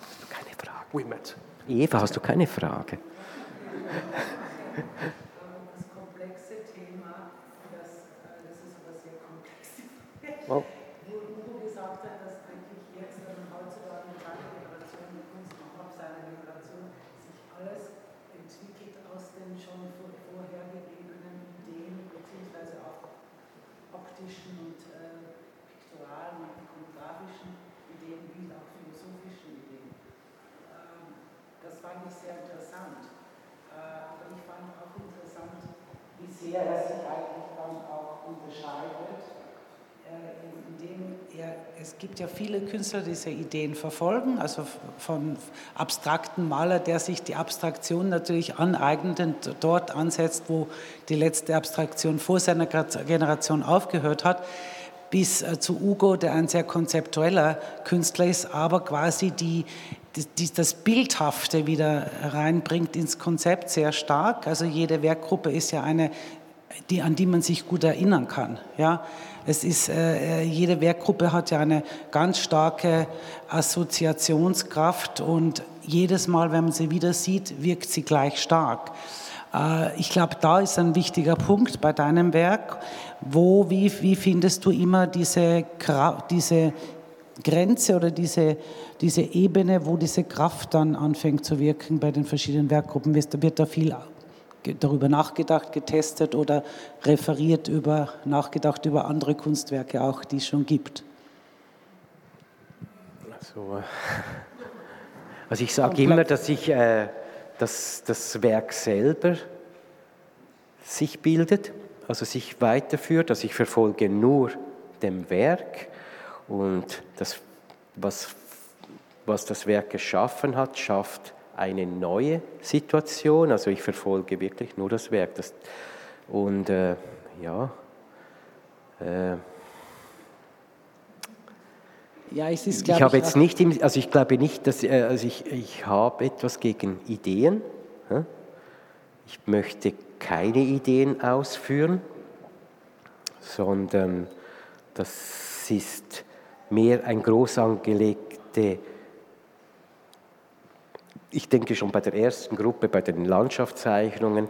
Hast du keine Frage? We met. Eva, hast du keine Frage? Das komplexe Thema, das, äh, das ist aber sehr komplex. fand ich sehr interessant. Äh, aber ich fand auch interessant, wie sehr er sich eigentlich dann auch unterscheidet, äh, indem er, es gibt ja viele Künstler, die diese Ideen verfolgen, also von abstrakten Maler, der sich die Abstraktion natürlich aneignet und dort ansetzt, wo die letzte Abstraktion vor seiner Generation aufgehört hat bis äh, zu Ugo, der ein sehr konzeptueller Künstler ist, aber quasi die, die, das Bildhafte wieder reinbringt ins Konzept sehr stark. Also jede Werkgruppe ist ja eine, die, an die man sich gut erinnern kann. Ja? Es ist, äh, jede Werkgruppe hat ja eine ganz starke Assoziationskraft und jedes Mal, wenn man sie wieder sieht, wirkt sie gleich stark. Äh, ich glaube, da ist ein wichtiger Punkt bei deinem Werk. Wo, wie, wie findest du immer diese, diese Grenze oder diese, diese Ebene, wo diese Kraft dann anfängt zu wirken bei den verschiedenen Werkgruppen? Wird da viel darüber nachgedacht, getestet oder referiert über, nachgedacht über andere Kunstwerke auch, die es schon gibt? Also, also ich sage immer, dass ich äh, dass das Werk selber sich bildet, also sich weiterführt, also ich verfolge nur dem Werk und das, was, was das Werk geschaffen hat, schafft eine neue Situation, also ich verfolge wirklich nur das Werk. Das, und äh, ja, äh, ja, es ist, ich habe jetzt nicht, im, also ich glaube nicht, dass äh, also ich, ich habe etwas gegen Ideen. Ich möchte keine Ideen ausführen, sondern das ist mehr ein groß angelegte, ich denke schon bei der ersten Gruppe, bei den Landschaftszeichnungen,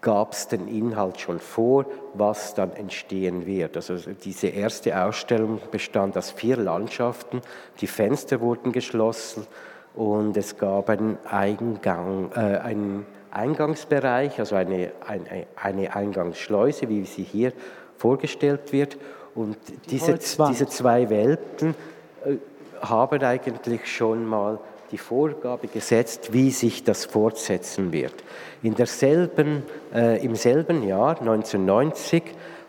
gab es den Inhalt schon vor, was dann entstehen wird. Also diese erste Ausstellung bestand aus vier Landschaften, die Fenster wurden geschlossen und es gab einen, Eingang, äh, einen Eingangsbereich, also eine, eine, eine Eingangsschleuse, wie sie hier vorgestellt wird. Und Die diese, diese zwei Welten äh, haben eigentlich schon mal die Vorgabe gesetzt, wie sich das fortsetzen wird. In derselben, äh, Im selben Jahr, 1990,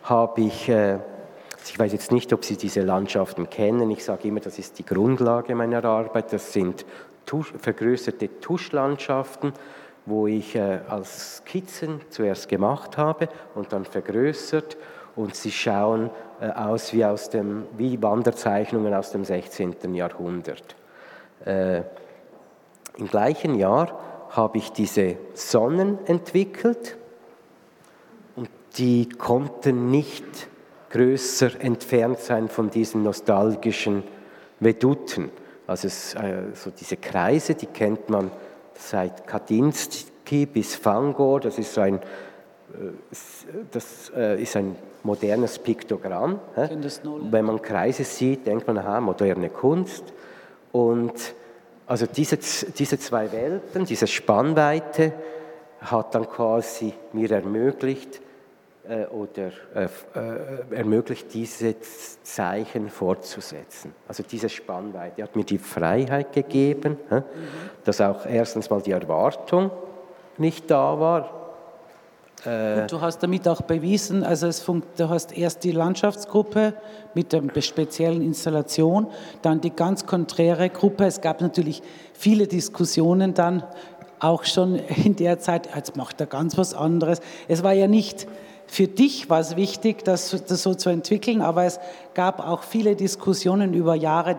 habe ich, äh, ich weiß jetzt nicht, ob Sie diese Landschaften kennen, ich sage immer, das ist die Grundlage meiner Arbeit, das sind Tusch, vergrößerte Tuschlandschaften, wo ich äh, als Skizzen zuerst gemacht habe und dann vergrößert. Und sie schauen aus wie, aus dem, wie Wanderzeichnungen aus dem 16. Jahrhundert. Äh, im gleichen Jahr habe ich diese Sonnen entwickelt und die konnten nicht größer entfernt sein von diesen nostalgischen Veduten. Also es, äh, so diese Kreise, die kennt man seit Kandinsky bis Van Gogh, das ist so ein, äh, das äh, ist ein modernes Piktogramm. Wenn man Kreise sieht, denkt man, aha, moderne Kunst. Und also diese, diese zwei Welten, diese Spannweite hat dann quasi mir ermöglicht, äh, oder äh, äh, ermöglicht, diese Zeichen fortzusetzen. Also diese Spannweite hat mir die Freiheit gegeben, mhm. dass auch erstens mal die Erwartung nicht da war, äh, du hast damit auch bewiesen, also es du hast erst die Landschaftsgruppe mit der speziellen Installation, dann die ganz konträre Gruppe. Es gab natürlich viele Diskussionen dann auch schon in der Zeit, jetzt macht er ganz was anderes. Es war ja nicht für dich war wichtig, das, das so zu entwickeln, aber es gab auch viele Diskussionen über Jahre,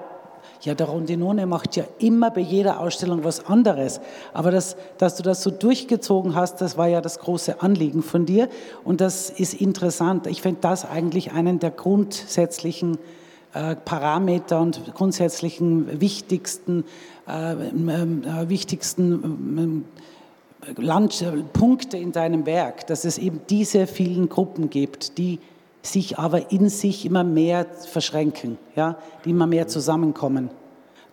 ja, der Rondinone macht ja immer bei jeder Ausstellung was anderes. Aber das, dass du das so durchgezogen hast, das war ja das große Anliegen von dir. Und das ist interessant. Ich finde das eigentlich einen der grundsätzlichen äh, Parameter und grundsätzlichen wichtigsten, äh, äh, wichtigsten ähm, Land Punkte in deinem Werk, dass es eben diese vielen Gruppen gibt, die sich aber in sich immer mehr verschränken, ja, die immer mehr zusammenkommen.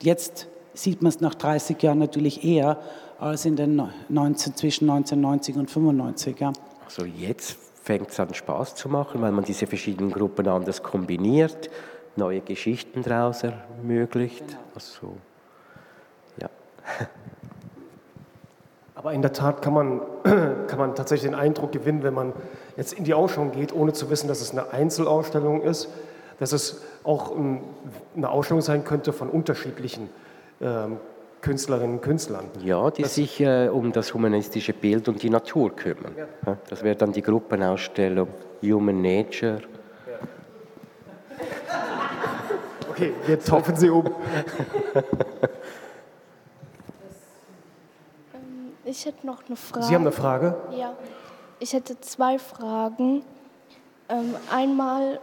Jetzt sieht man es nach 30 Jahren natürlich eher als in den 19, zwischen 1990 und 95. Ja. Also jetzt fängt es an Spaß zu machen, weil man diese verschiedenen Gruppen anders kombiniert, neue Geschichten daraus ermöglicht. Genau. Also, ja. Aber in der Tat kann man, kann man tatsächlich den Eindruck gewinnen, wenn man jetzt in die Ausstellung geht, ohne zu wissen, dass es eine Einzelausstellung ist, dass es auch eine Ausstellung sein könnte von unterschiedlichen ähm, Künstlerinnen und Künstlern. Ja, die das sich äh, um das humanistische Bild und die Natur kümmern. Ja. Das wäre dann die Gruppenausstellung Human Nature. Okay, jetzt taufen Sie um. Ich hätte noch eine Frage. Sie haben eine Frage? Ja. Ich hätte zwei Fragen. Ähm, einmal,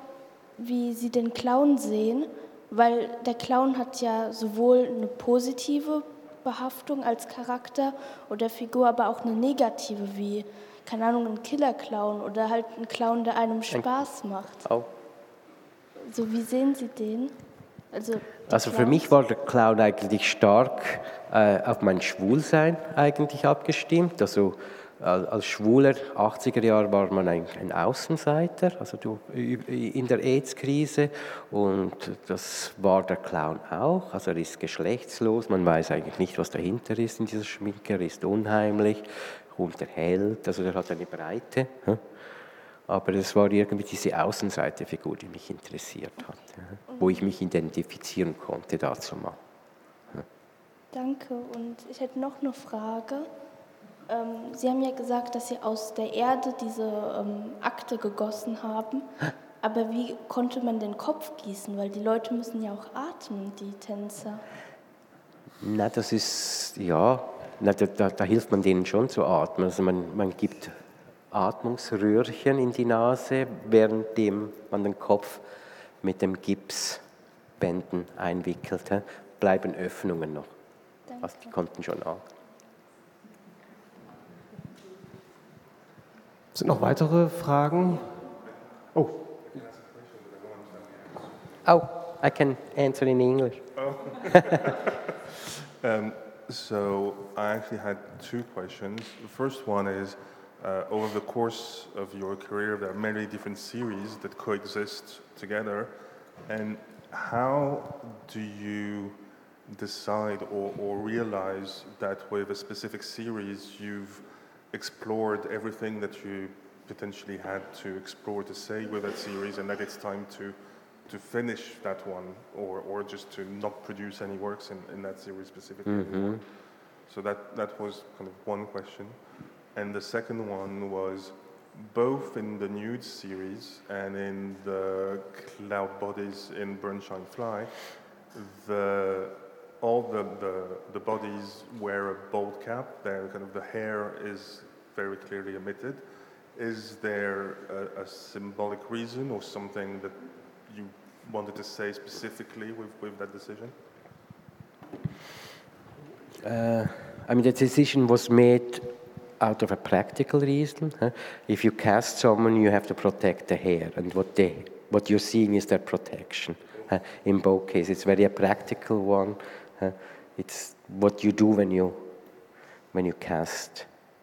wie Sie den Clown sehen, weil der Clown hat ja sowohl eine positive Behaftung als Charakter oder Figur, aber auch eine negative, wie, keine Ahnung, ein Killer-Clown oder halt ein Clown, der einem Spaß macht. Auch. So, wie sehen Sie den? Also, also für mich war der Clown eigentlich stark äh, auf mein Schwulsein eigentlich abgestimmt. Also als Schwuler 80er Jahre war man ein, ein Außenseiter, also du, in der AIDS-Krise und das war der Clown auch. Also er ist geschlechtslos, man weiß eigentlich nicht, was dahinter ist in dieser Schminke, er ist unheimlich, unterhält, also er hat eine Breite. Aber es war irgendwie diese Außenseiterfigur, die mich interessiert hat, wo ich mich identifizieren konnte dazu mal. Danke. Und ich hätte noch eine Frage. Ähm, Sie haben ja gesagt, dass Sie aus der Erde diese ähm, Akte gegossen haben. Aber wie konnte man den Kopf gießen? Weil die Leute müssen ja auch atmen, die Tänzer. Na, das ist, ja, na, da, da, da hilft man denen schon zu atmen. Also man, man gibt Atmungsröhrchen in die Nase, währenddem man den Kopf mit dem Gipsbänden einwickelt. He? Bleiben Öffnungen noch. Danke. Also die konnten schon atmen. Sind noch weitere Fragen? Oh. Oh, I can answer in English. Oh. um, so I actually had two questions. The first one is, uh, over the course of your career, there are many different series that coexist together. And how do you decide or, or realize that with a specific series you've explored everything that you potentially had to explore to say with that series and that it's time to to finish that one or, or just to not produce any works in, in that series specifically mm-hmm. So that, that was kind of one question. And the second one was both in the nude series and in the cloud bodies in Burnshine Fly, the, all the, the, the bodies wear a bald cap. Their kind of the hair is very clearly omitted. Is there a, a symbolic reason or something that you wanted to say specifically with, with that decision? Uh, I mean, the decision was made out of a practical reason. Huh? If you cast someone, you have to protect the hair, and what they what you're seeing is their protection. In both cases, it's very a practical one. It's what you do when you when you cast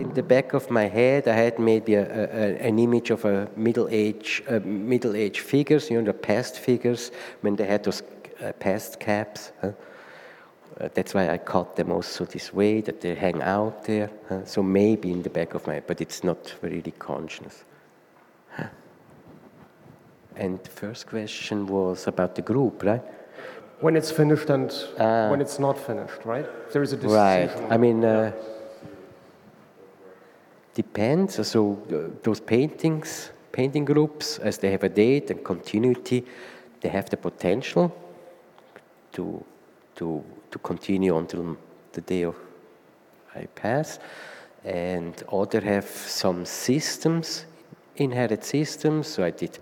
in the back of my head, I had maybe a, a, an image of a middle age uh, middle age figures, you know, the past figures when they had those uh, past caps. Huh? Uh, that's why I cut them also this way, that they hang out there. Uh, so maybe in the back of my head, but it's not really conscious. And the first question was about the group, right? When it's finished and uh, when it's not finished, right? There is a decision. Right. I mean, uh, depends. So uh, those paintings, painting groups, as they have a date and continuity, they have the potential to to to continue until the day of I pass. And other have some systems, inherent systems. So I did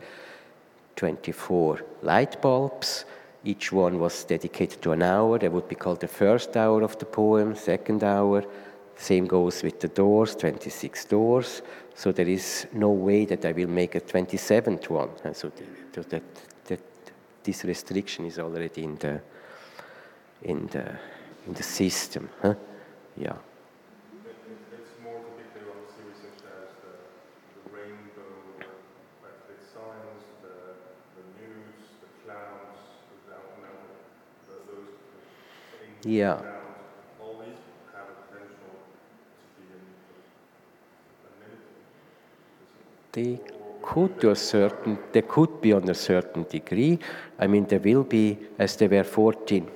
24 light bulbs. Each one was dedicated to an hour. That would be called the first hour of the poem, second hour. Same goes with the doors, 26 doors. So there is no way that I will make a 27th one. And so that, that, this restriction is already in the in the in the system. Huh? Yeah. It's more typically on series such as the, the rainbow, the signs, the, the news, the clouds, the, the, those things. Yeah. All these have a potential to be in a limited. They could to a certain, they could be on a certain degree. I mean, there will be, as there were 14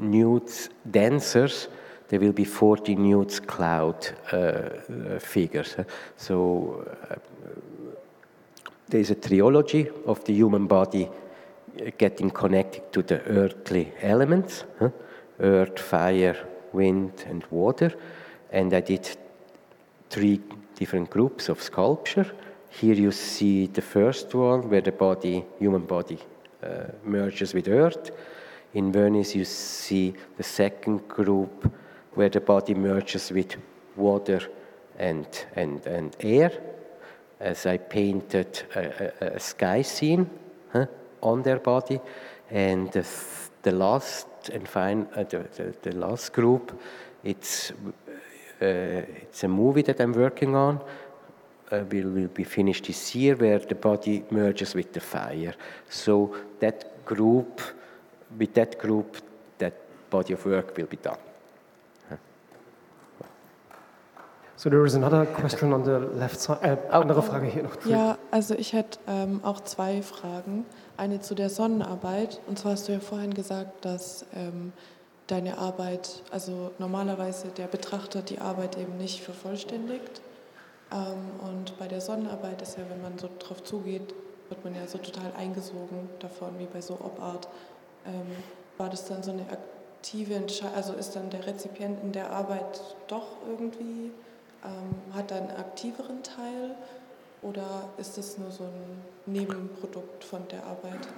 nude dancers, there will be 40 nude cloud uh, uh, figures. So uh, there is a trilogy of the human body getting connected to the earthly elements huh? earth, fire, wind, and water. And I did three different groups of sculpture. Here you see the first one where the body, human body, uh, merges with earth. In Venice, you see the second group where the body merges with water and, and, and air. As I painted a, a, a sky scene huh, on their body, and the, the last and fine, uh, the, the, the, last group, it's uh, it's a movie that I'm working on. Uh, will, will be finished this year, where the body merges with the fire. So that group with that group, that body of work will be done. So there is another question on the left side. Äh, andere Frage hier noch. Ja, also ich hätte ähm, auch zwei Fragen. Eine zu der Sonnenarbeit. Und zwar hast du ja vorhin gesagt, dass ähm, deine Arbeit, also normalerweise der Betrachter die Arbeit eben nicht vervollständigt. Ähm, und bei der Sonnenarbeit ist ja, wenn man so drauf zugeht, wird man ja so total eingesogen davon, wie bei so Op-Art. Ähm, war das dann so eine aktive Entscheidung, also ist dann der Rezipient in der Arbeit doch irgendwie, ähm, hat da einen aktiveren Teil oder ist das nur so ein Nebenprodukt von der Arbeit?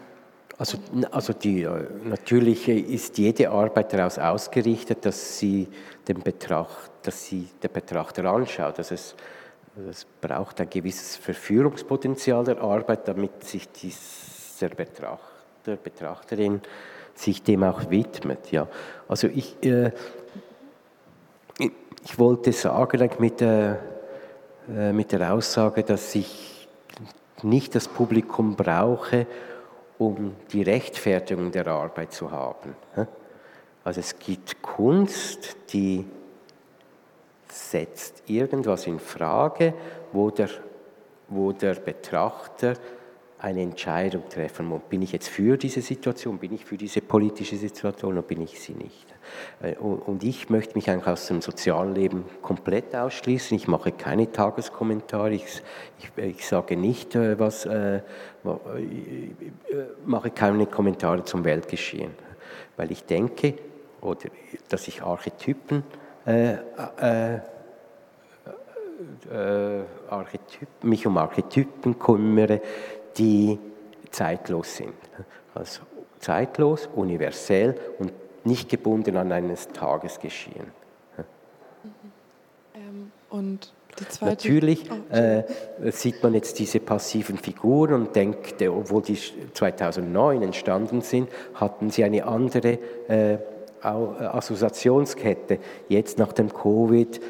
Also, also die, äh, natürlich ist jede Arbeit daraus ausgerichtet, dass sie den Betracht, dass sie der Betrachter anschaut. Also es, es braucht ein gewisses Verführungspotenzial der Arbeit, damit sich dieser Betrachter Betrachterin sich dem auch widmet. Ja. Also ich, äh, ich wollte sagen mit der, äh, mit der Aussage, dass ich nicht das Publikum brauche, um die Rechtfertigung der Arbeit zu haben. Also es gibt Kunst, die setzt irgendwas in Frage, wo der, wo der Betrachter eine Entscheidung treffen muss. Bin ich jetzt für diese Situation, bin ich für diese politische Situation oder bin ich sie nicht? Äh, und ich möchte mich eigentlich aus dem sozialen Leben komplett ausschließen. Ich mache keine Tageskommentare, ich, ich, ich sage nicht, äh, was, äh, mache keine Kommentare zum Weltgeschehen, weil ich denke, oder dass ich Archetypen äh, äh, Archetyp, mich um Archetypen kümmere, die zeitlos sind. Also zeitlos, universell und nicht gebunden an eines Tagesgeschehen. Ähm, und die zweite Natürlich oh, äh, sieht man jetzt diese passiven Figuren und denkt, obwohl die 2009 entstanden sind, hatten sie eine andere äh, Assoziationskette. Jetzt nach dem Covid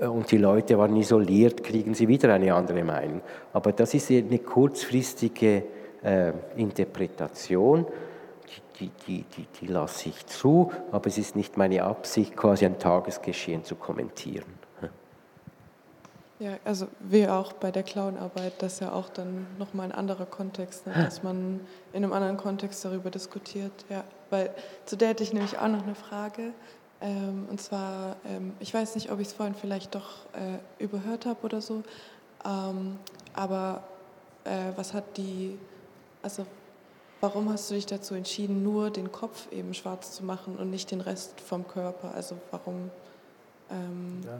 äh, und die Leute waren isoliert, kriegen sie wieder eine andere Meinung. Aber das ist eine kurzfristige äh, Interpretation, die, die, die, die lasse ich zu, aber es ist nicht meine Absicht, quasi ein Tagesgeschehen zu kommentieren. Ja, also wir auch bei der Clownarbeit, das ist ja auch dann nochmal ein anderer Kontext, ne? dass man in einem anderen Kontext darüber diskutiert. Ja, weil zu der hätte ich nämlich auch noch eine Frage. Ähm, und zwar, ähm, ich weiß nicht, ob ich es vorhin vielleicht doch äh, überhört habe oder so, ähm, aber äh, was hat die, also warum hast du dich dazu entschieden, nur den Kopf eben schwarz zu machen und nicht den Rest vom Körper? Also warum? Ähm, ja.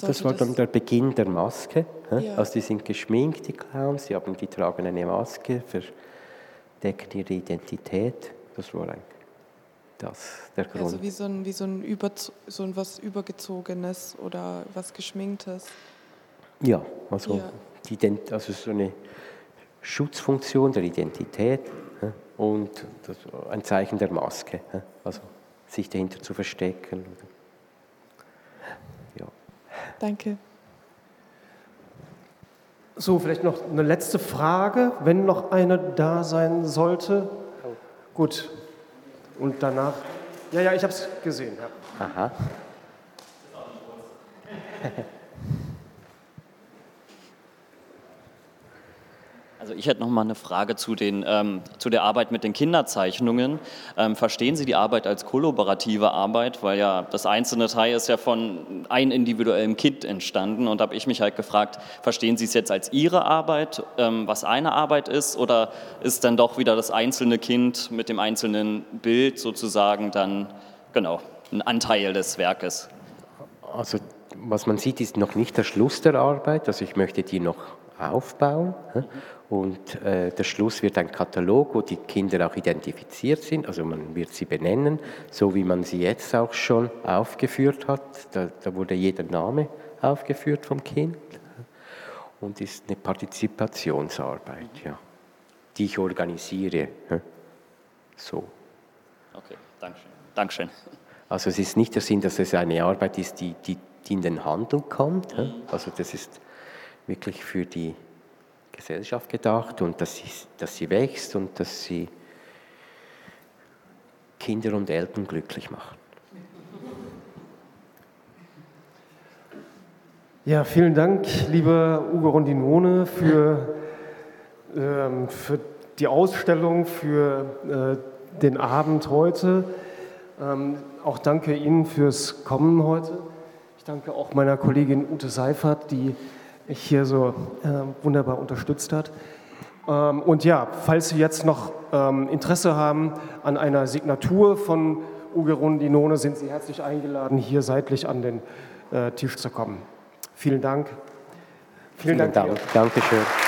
Das war dann der Beginn der Maske. Ja. Also die sind geschminkt, die Clowns, die, haben, die tragen eine Maske, verdecken ihre Identität. Das war eigentlich das der Grund. Also wie so ein, wie so ein, Über, so ein was Übergezogenes oder was Geschminktes. Ja, also, ja. Die, also so eine Schutzfunktion der Identität. und ein Zeichen der Maske, also sich dahinter zu verstecken. Ja. Danke. So, vielleicht noch eine letzte Frage, wenn noch eine da sein sollte. Gut. Und danach. Ja, ja, ich habe es gesehen. Ja. Aha. Also ich hätte noch mal eine Frage zu, den, ähm, zu der Arbeit mit den Kinderzeichnungen. Ähm, verstehen Sie die Arbeit als kollaborative Arbeit? Weil ja das einzelne Teil ist ja von einem individuellen Kind entstanden. Und habe ich mich halt gefragt, verstehen Sie es jetzt als Ihre Arbeit, ähm, was eine Arbeit ist? Oder ist dann doch wieder das einzelne Kind mit dem einzelnen Bild sozusagen dann, genau, ein Anteil des Werkes? Also was man sieht, ist noch nicht der Schluss der Arbeit. Also ich möchte die noch aufbauen. Und äh, der Schluss wird ein Katalog, wo die Kinder auch identifiziert sind. Also man wird sie benennen, so wie man sie jetzt auch schon aufgeführt hat. Da, da wurde jeder Name aufgeführt vom Kind. Und ist eine Partizipationsarbeit, ja, die ich organisiere. So. Okay, Dankeschön. Dankeschön. Also es ist nicht der Sinn, dass es eine Arbeit ist, die, die, die in den Handel kommt. Mhm. Also das ist wirklich für die Gesellschaft gedacht und dass sie, dass sie wächst und dass sie Kinder und Eltern glücklich macht. Ja, vielen Dank, lieber Ugo Rondinone, für, ähm, für die Ausstellung, für äh, den Abend heute. Ähm, auch danke Ihnen fürs Kommen heute. Ich danke auch meiner Kollegin Ute Seifert, die hier so äh, wunderbar unterstützt hat. Ähm, und ja, falls Sie jetzt noch ähm, Interesse haben an einer Signatur von Uge Rundinone, sind Sie herzlich eingeladen, hier seitlich an den äh, Tisch zu kommen. Vielen Dank. Vielen, Vielen Dank. Dank. Dankeschön.